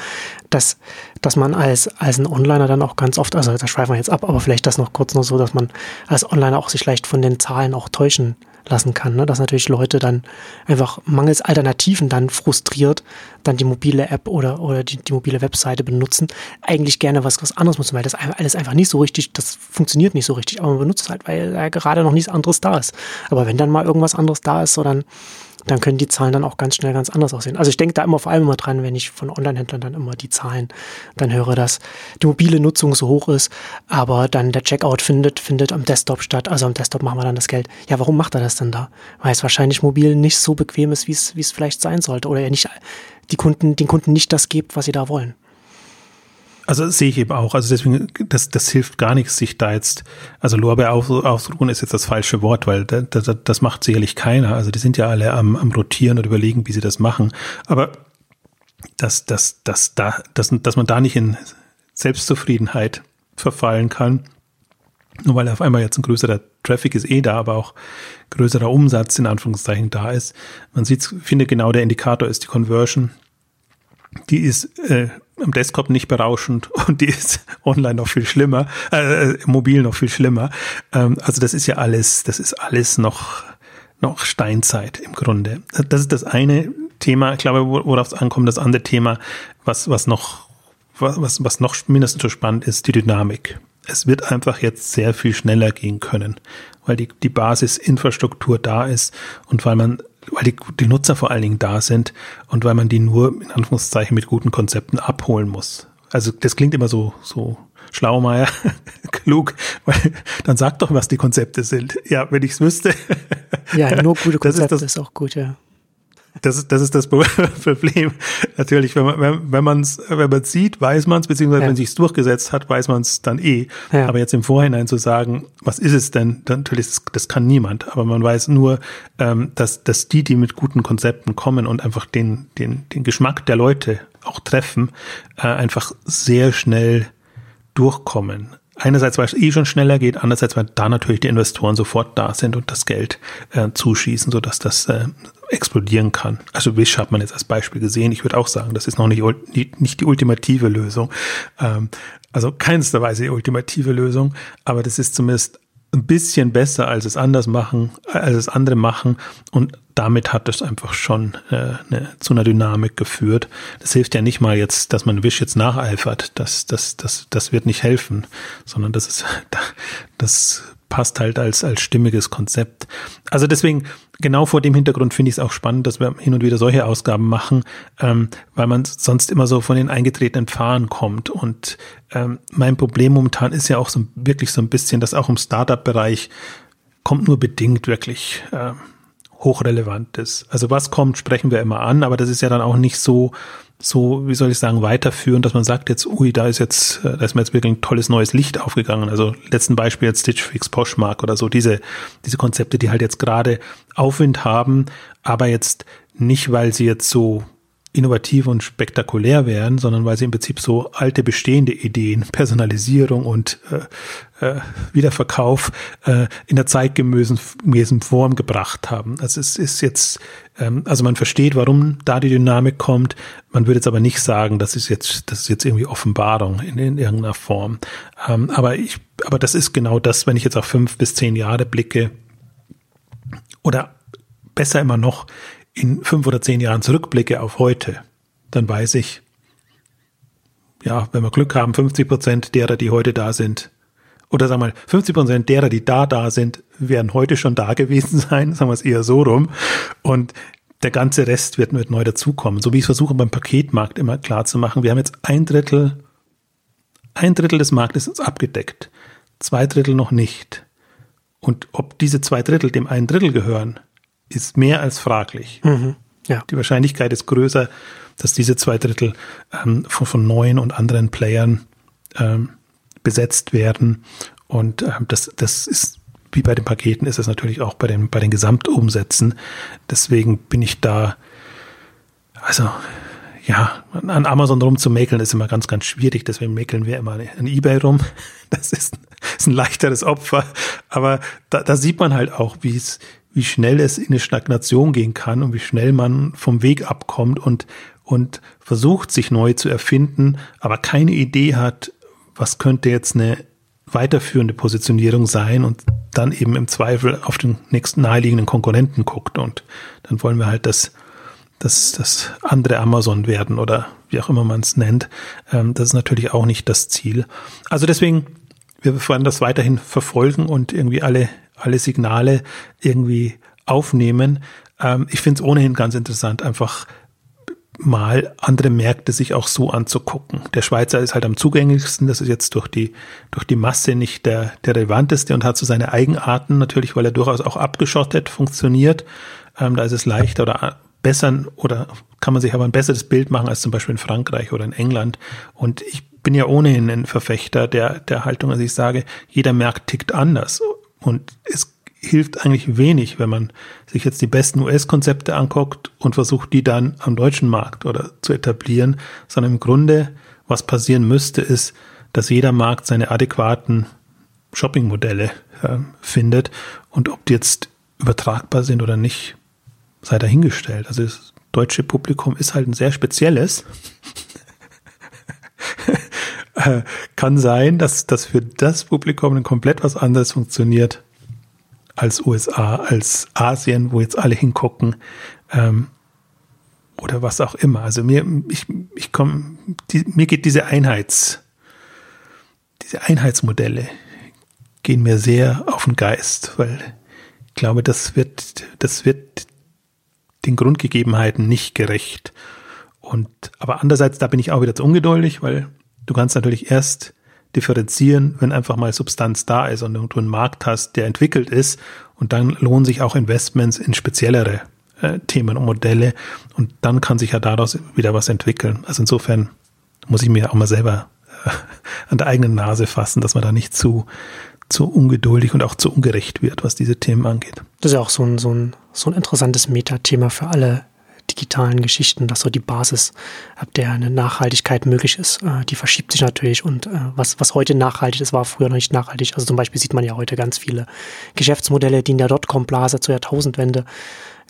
dass, dass man als, als ein Onliner dann auch ganz oft, also da schweifen wir jetzt ab, aber vielleicht das noch kurz noch so, dass man als Onliner auch sich leicht von den Zahlen auch täuschen lassen kann. Ne? Dass natürlich Leute dann einfach mangels Alternativen dann frustriert dann die mobile App oder, oder die, die mobile Webseite benutzen, eigentlich gerne was, was anderes nutzen, weil das alles einfach nicht so richtig, das funktioniert nicht so richtig, aber man benutzt es halt, weil da gerade noch nichts anderes da ist. Aber wenn dann mal irgendwas anderes da ist, so dann dann können die Zahlen dann auch ganz schnell ganz anders aussehen. Also ich denke da immer vor allem immer dran, wenn ich von Online-Händlern dann immer die Zahlen dann höre, dass die mobile Nutzung so hoch ist, aber dann der Checkout findet, findet am Desktop statt. Also am Desktop machen wir dann das Geld. Ja, warum macht er das denn da? Weil es wahrscheinlich mobil nicht so bequem ist, wie es, wie es vielleicht sein sollte oder er nicht die Kunden, den Kunden nicht das gibt, was sie da wollen. Also sehe ich eben auch. Also deswegen, das, das hilft gar nichts, sich da jetzt, also Lorbeer ausruhen ist jetzt das falsche Wort, weil das, das, das macht sicherlich keiner. Also die sind ja alle am, am rotieren und überlegen, wie sie das machen. Aber dass, dass, dass, da, dass, dass man da nicht in Selbstzufriedenheit verfallen kann, nur weil auf einmal jetzt ein größerer Traffic ist eh da, aber auch größerer Umsatz in Anführungszeichen da ist. Man sieht, finde genau der Indikator ist die Conversion. Die ist äh, am Desktop nicht berauschend und die ist online noch viel schlimmer, äh, mobil noch viel schlimmer. Ähm, also das ist ja alles, das ist alles noch, noch Steinzeit im Grunde. Das ist das eine Thema, ich glaube, worauf es ankommt. Das andere Thema, was, was noch, was, was noch mindestens so spannend ist, die Dynamik. Es wird einfach jetzt sehr viel schneller gehen können, weil die, die Basisinfrastruktur da ist und weil man weil die, die Nutzer vor allen Dingen da sind und weil man die nur in Anführungszeichen mit guten Konzepten abholen muss. Also das klingt immer so, so Schlaumeier, klug, weil dann sag doch, was die Konzepte sind. Ja, wenn ich es wüsste. Ja, nur gute Konzepte ist, das, ist auch gut, ja. Das ist, das ist das Problem. Natürlich, wenn man wenn, man es wenn man sieht, weiß man es, beziehungsweise ja. wenn sich's durchgesetzt hat, weiß man es dann eh. Ja. Aber jetzt im Vorhinein zu sagen, was ist es denn, natürlich, das, das kann niemand. Aber man weiß nur, ähm, dass, dass die, die mit guten Konzepten kommen und einfach den, den, den Geschmack der Leute auch treffen, äh, einfach sehr schnell durchkommen einerseits, weil es eh schon schneller geht, andererseits, weil da natürlich die Investoren sofort da sind und das Geld äh, zuschießen, sodass das äh, explodieren kann. Also Wish hat man jetzt als Beispiel gesehen. Ich würde auch sagen, das ist noch nicht, nicht die ultimative Lösung. Ähm, also keinster Weise die ultimative Lösung, aber das ist zumindest ein bisschen besser, als es anders machen, als es andere machen. Und damit hat es einfach schon äh, eine, zu einer Dynamik geführt. Das hilft ja nicht mal jetzt, dass man Wish jetzt nacheifert. Das, das, das, das wird nicht helfen, sondern das ist, das passt halt als, als stimmiges Konzept. Also deswegen, genau vor dem Hintergrund finde ich es auch spannend, dass wir hin und wieder solche Ausgaben machen, ähm, weil man sonst immer so von den eingetretenen Pfaden kommt. Und ähm, mein Problem momentan ist ja auch so wirklich so ein bisschen, dass auch im Startup-Bereich kommt nur bedingt wirklich äh, hochrelevant ist. Also was kommt, sprechen wir immer an, aber das ist ja dann auch nicht so, so, wie soll ich sagen, weiterführen, dass man sagt jetzt, ui, da ist jetzt, äh, da ist mir jetzt wirklich ein tolles neues Licht aufgegangen. Also letzten Beispiel jetzt Stitch Fix Poshmark oder so, diese, diese Konzepte, die halt jetzt gerade Aufwind haben, aber jetzt nicht, weil sie jetzt so innovativ und spektakulär wären, sondern weil sie im Prinzip so alte bestehende Ideen, Personalisierung und äh, äh, Wiederverkauf äh, in der zeitgemäßen Form gebracht haben. Also es ist jetzt, ähm, also man versteht, warum da die Dynamik kommt. Man würde jetzt aber nicht sagen, das ist jetzt, das ist jetzt irgendwie Offenbarung in, in irgendeiner Form. Ähm, aber ich, aber das ist genau das, wenn ich jetzt auf fünf bis zehn Jahre blicke oder besser immer noch, in fünf oder zehn Jahren zurückblicke auf heute, dann weiß ich, ja, wenn wir Glück haben, 50 Prozent derer, die heute da sind, oder sagen wir mal, 50 Prozent derer, die da da sind, werden heute schon da gewesen sein, sagen wir es eher so rum. Und der ganze Rest wird, wird neu dazukommen. So wie ich es versuche beim Paketmarkt immer klar zu machen. Wir haben jetzt ein Drittel, ein Drittel des Marktes ist abgedeckt, zwei Drittel noch nicht. Und ob diese zwei Drittel dem einen Drittel gehören, ist mehr als fraglich. Mhm, ja. Die Wahrscheinlichkeit ist größer, dass diese zwei Drittel ähm, von, von neuen und anderen Playern ähm, besetzt werden. Und ähm, das, das ist, wie bei den Paketen, ist es natürlich auch bei den, bei den Gesamtumsätzen. Deswegen bin ich da, also ja, an Amazon rumzumäkeln ist immer ganz, ganz schwierig. Deswegen mäkeln wir immer an Ebay rum. Das ist, ist ein leichteres Opfer. Aber da, da sieht man halt auch, wie es, wie schnell es in eine Stagnation gehen kann und wie schnell man vom Weg abkommt und, und versucht, sich neu zu erfinden, aber keine Idee hat, was könnte jetzt eine weiterführende Positionierung sein und dann eben im Zweifel auf den nächsten naheliegenden Konkurrenten guckt und dann wollen wir halt das, das, das andere Amazon werden oder wie auch immer man es nennt. Ähm, das ist natürlich auch nicht das Ziel. Also deswegen, wir werden das weiterhin verfolgen und irgendwie alle alle Signale irgendwie aufnehmen. Ähm, ich finde es ohnehin ganz interessant, einfach mal andere Märkte sich auch so anzugucken. Der Schweizer ist halt am zugänglichsten, das ist jetzt durch die, durch die Masse nicht der, der relevanteste und hat so seine Eigenarten natürlich, weil er durchaus auch abgeschottet funktioniert. Ähm, da ist es leichter oder besser oder kann man sich aber ein besseres Bild machen als zum Beispiel in Frankreich oder in England. Und ich bin ja ohnehin ein Verfechter der, der Haltung, dass ich sage, jeder Markt tickt anders. Und es hilft eigentlich wenig, wenn man sich jetzt die besten US-Konzepte anguckt und versucht, die dann am deutschen Markt oder zu etablieren, sondern im Grunde, was passieren müsste, ist, dass jeder Markt seine adäquaten Shopping-Modelle äh, findet und ob die jetzt übertragbar sind oder nicht, sei dahingestellt. Also das deutsche Publikum ist halt ein sehr spezielles. Kann sein, dass das für das Publikum ein komplett was anderes funktioniert als USA, als Asien, wo jetzt alle hingucken ähm, oder was auch immer. Also mir, ich, ich komme, mir geht diese Einheits, diese Einheitsmodelle gehen mir sehr auf den Geist, weil ich glaube, das wird, das wird den Grundgegebenheiten nicht gerecht. Und aber andererseits, da bin ich auch wieder zu ungeduldig, weil Du kannst natürlich erst differenzieren, wenn einfach mal Substanz da ist und du einen Markt hast, der entwickelt ist und dann lohnen sich auch Investments in speziellere äh, Themen und Modelle und dann kann sich ja daraus wieder was entwickeln. Also insofern muss ich mir auch mal selber äh, an der eigenen Nase fassen, dass man da nicht zu, zu ungeduldig und auch zu ungerecht wird, was diese Themen angeht. Das ist ja auch so ein, so ein, so ein interessantes Metathema für alle digitalen Geschichten, dass so die Basis, ab der eine Nachhaltigkeit möglich ist, äh, die verschiebt sich natürlich und äh, was, was heute nachhaltig ist, war früher noch nicht nachhaltig. Also zum Beispiel sieht man ja heute ganz viele Geschäftsmodelle, die in der Dotcom-Blase zur Jahrtausendwende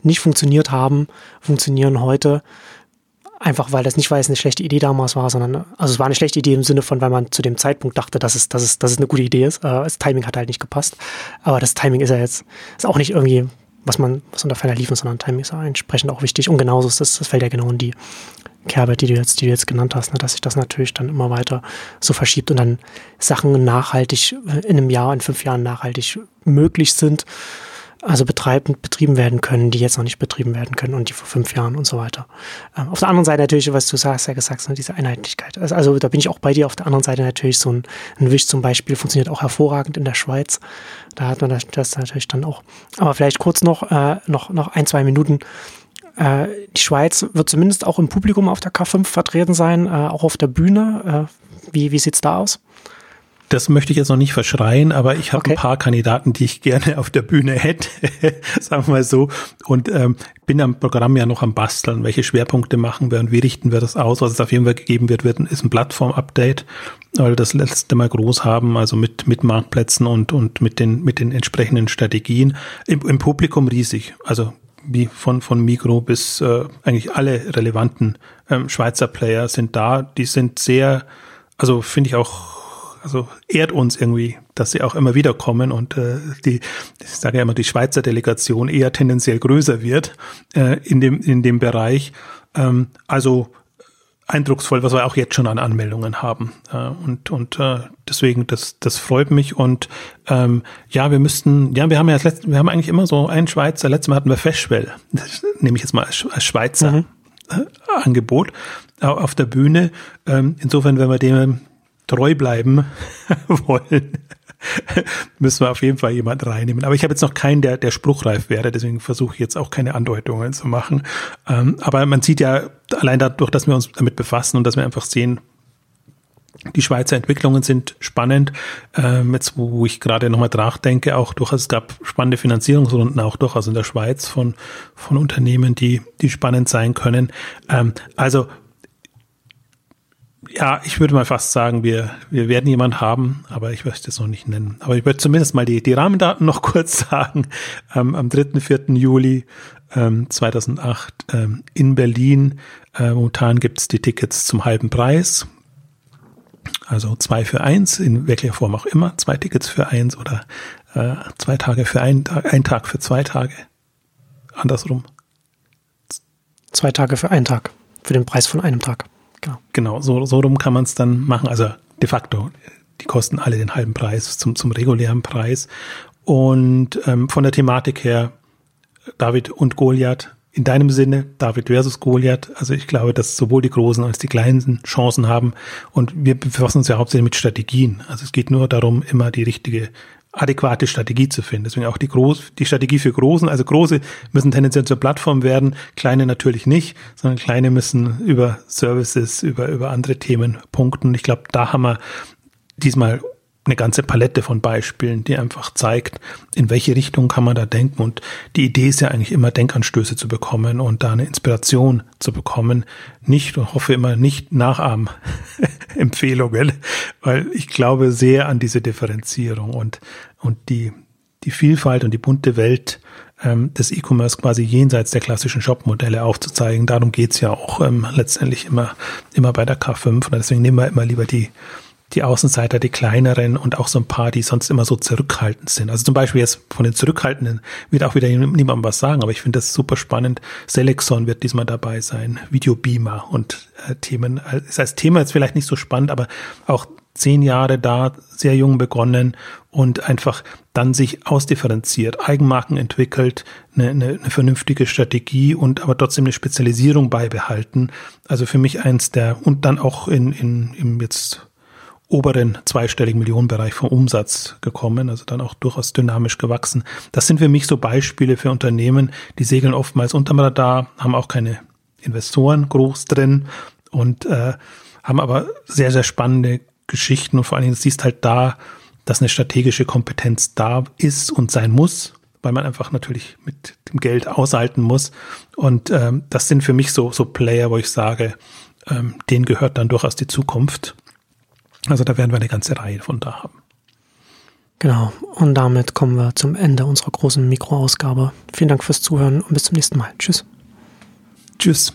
nicht funktioniert haben, funktionieren heute. Einfach weil das nicht, weil es eine schlechte Idee damals war, sondern, also es war eine schlechte Idee im Sinne von, weil man zu dem Zeitpunkt dachte, dass es, dass es, dass es eine gute Idee ist. Äh, das Timing hat halt nicht gepasst. Aber das Timing ist ja jetzt, ist auch nicht irgendwie was man, was unter ferner liefen, sondern Timing ist entsprechend auch wichtig. Und genauso ist das, das fällt ja genau in die Kerbe, die du jetzt, die du jetzt genannt hast, ne, dass sich das natürlich dann immer weiter so verschiebt und dann Sachen nachhaltig in einem Jahr, in fünf Jahren nachhaltig möglich sind. Also betreiben, betrieben werden können, die jetzt noch nicht betrieben werden können und die vor fünf Jahren und so weiter. Ähm, auf der anderen Seite natürlich, was du sagst, ja gesagt, ne, diese Einheitlichkeit. Also, also, da bin ich auch bei dir. Auf der anderen Seite natürlich so ein, ein Wisch zum Beispiel funktioniert auch hervorragend in der Schweiz. Da hat man das, das natürlich dann auch. Aber vielleicht kurz noch, äh, noch, noch ein, zwei Minuten. Äh, die Schweiz wird zumindest auch im Publikum auf der K5 vertreten sein, äh, auch auf der Bühne. Äh, wie wie sieht's da aus? Das möchte ich jetzt noch nicht verschreien, aber ich habe okay. ein paar Kandidaten, die ich gerne auf der Bühne hätte, sagen wir mal so. Und ähm, bin am Programm ja noch am Basteln, welche Schwerpunkte machen wir und wie richten wir das aus. Was es auf jeden Fall gegeben wird, wird ist ein Plattform-Update, weil wir das letzte Mal groß haben, also mit, mit Marktplätzen und, und mit, den, mit den entsprechenden Strategien. Im, im Publikum riesig. Also wie von, von Mikro bis äh, eigentlich alle relevanten ähm, Schweizer Player sind da. Die sind sehr, also finde ich auch also ehrt uns irgendwie, dass sie auch immer wieder kommen und äh, die, ich sage ja immer, die Schweizer Delegation eher tendenziell größer wird äh, in dem in dem Bereich. Ähm, also eindrucksvoll, was wir auch jetzt schon an Anmeldungen haben. Äh, und und äh, deswegen, das, das freut mich. Und ähm, ja, wir müssten, ja, wir haben ja das letzte, wir haben eigentlich immer so einen Schweizer, letztes Mal hatten wir Feschwell, das nehme ich jetzt mal als, als Schweizer mhm. Äh, Angebot auf der Bühne. Ähm, insofern, wenn wir dem treu bleiben wollen, müssen wir auf jeden Fall jemand reinnehmen. Aber ich habe jetzt noch keinen, der, der spruchreif wäre, deswegen versuche ich jetzt auch keine Andeutungen zu machen. Ähm, aber man sieht ja allein dadurch, dass wir uns damit befassen und dass wir einfach sehen, die Schweizer Entwicklungen sind spannend. Ähm, jetzt, wo ich gerade nochmal nachdenke, auch durchaus, es gab spannende Finanzierungsrunden auch durchaus in der Schweiz von, von Unternehmen, die, die spannend sein können. Ähm, also ja, ich würde mal fast sagen, wir, wir werden jemanden haben, aber ich möchte es noch nicht nennen. Aber ich möchte zumindest mal die, die Rahmendaten noch kurz sagen. Ähm, am 3., 4. Juli ähm, 2008 ähm, in Berlin. Äh, momentan gibt es die Tickets zum halben Preis. Also zwei für eins, in welcher Form auch immer. Zwei Tickets für eins oder äh, zwei Tage für einen Tag, ein Tag für zwei Tage. Andersrum. Zwei Tage für einen Tag. Für den Preis von einem Tag. Genau, genau so, so rum kann man es dann machen. Also de facto, die kosten alle den halben Preis zum, zum regulären Preis. Und ähm, von der Thematik her, David und Goliath, in deinem Sinne, David versus Goliath, also ich glaube, dass sowohl die Großen als die Kleinen Chancen haben. Und wir befassen uns ja hauptsächlich mit Strategien. Also es geht nur darum, immer die richtige adäquate Strategie zu finden. Deswegen auch die, Groß, die Strategie für Großen. Also Große müssen tendenziell zur Plattform werden, kleine natürlich nicht, sondern kleine müssen über Services, über, über andere Themen punkten. Ich glaube, da haben wir diesmal eine ganze Palette von Beispielen, die einfach zeigt, in welche Richtung kann man da denken. Und die Idee ist ja eigentlich immer Denkanstöße zu bekommen und da eine Inspiration zu bekommen. Nicht und hoffe immer nicht Nachahmempfehlungen, weil ich glaube sehr an diese Differenzierung und, und die, die Vielfalt und die bunte Welt ähm, des E-Commerce quasi jenseits der klassischen Shop-Modelle aufzuzeigen. Darum geht's ja auch ähm, letztendlich immer, immer bei der K5. Und deswegen nehmen wir immer lieber die, die Außenseiter, die kleineren und auch so ein paar, die sonst immer so zurückhaltend sind. Also zum Beispiel jetzt von den Zurückhaltenden wird auch wieder niemandem was sagen, aber ich finde das super spannend. Selexon wird diesmal dabei sein, Videobeamer und äh, Themen. Das heißt, Thema ist vielleicht nicht so spannend, aber auch zehn Jahre da, sehr jung begonnen und einfach dann sich ausdifferenziert, Eigenmarken entwickelt, eine, eine, eine vernünftige Strategie und aber trotzdem eine Spezialisierung beibehalten. Also für mich eins der, und dann auch in, in, im jetzt oberen zweistelligen Millionenbereich vom Umsatz gekommen, also dann auch durchaus dynamisch gewachsen. Das sind für mich so Beispiele für Unternehmen, die segeln oftmals unterm Radar, haben auch keine Investoren groß drin und äh, haben aber sehr, sehr spannende Geschichten und vor allen Dingen siehst halt da, dass eine strategische Kompetenz da ist und sein muss, weil man einfach natürlich mit dem Geld aushalten muss. Und ähm, das sind für mich so, so Player, wo ich sage, ähm, denen gehört dann durchaus die Zukunft. Also da werden wir eine ganze Reihe von da haben. Genau, und damit kommen wir zum Ende unserer großen Mikroausgabe. Vielen Dank fürs Zuhören und bis zum nächsten Mal. Tschüss. Tschüss.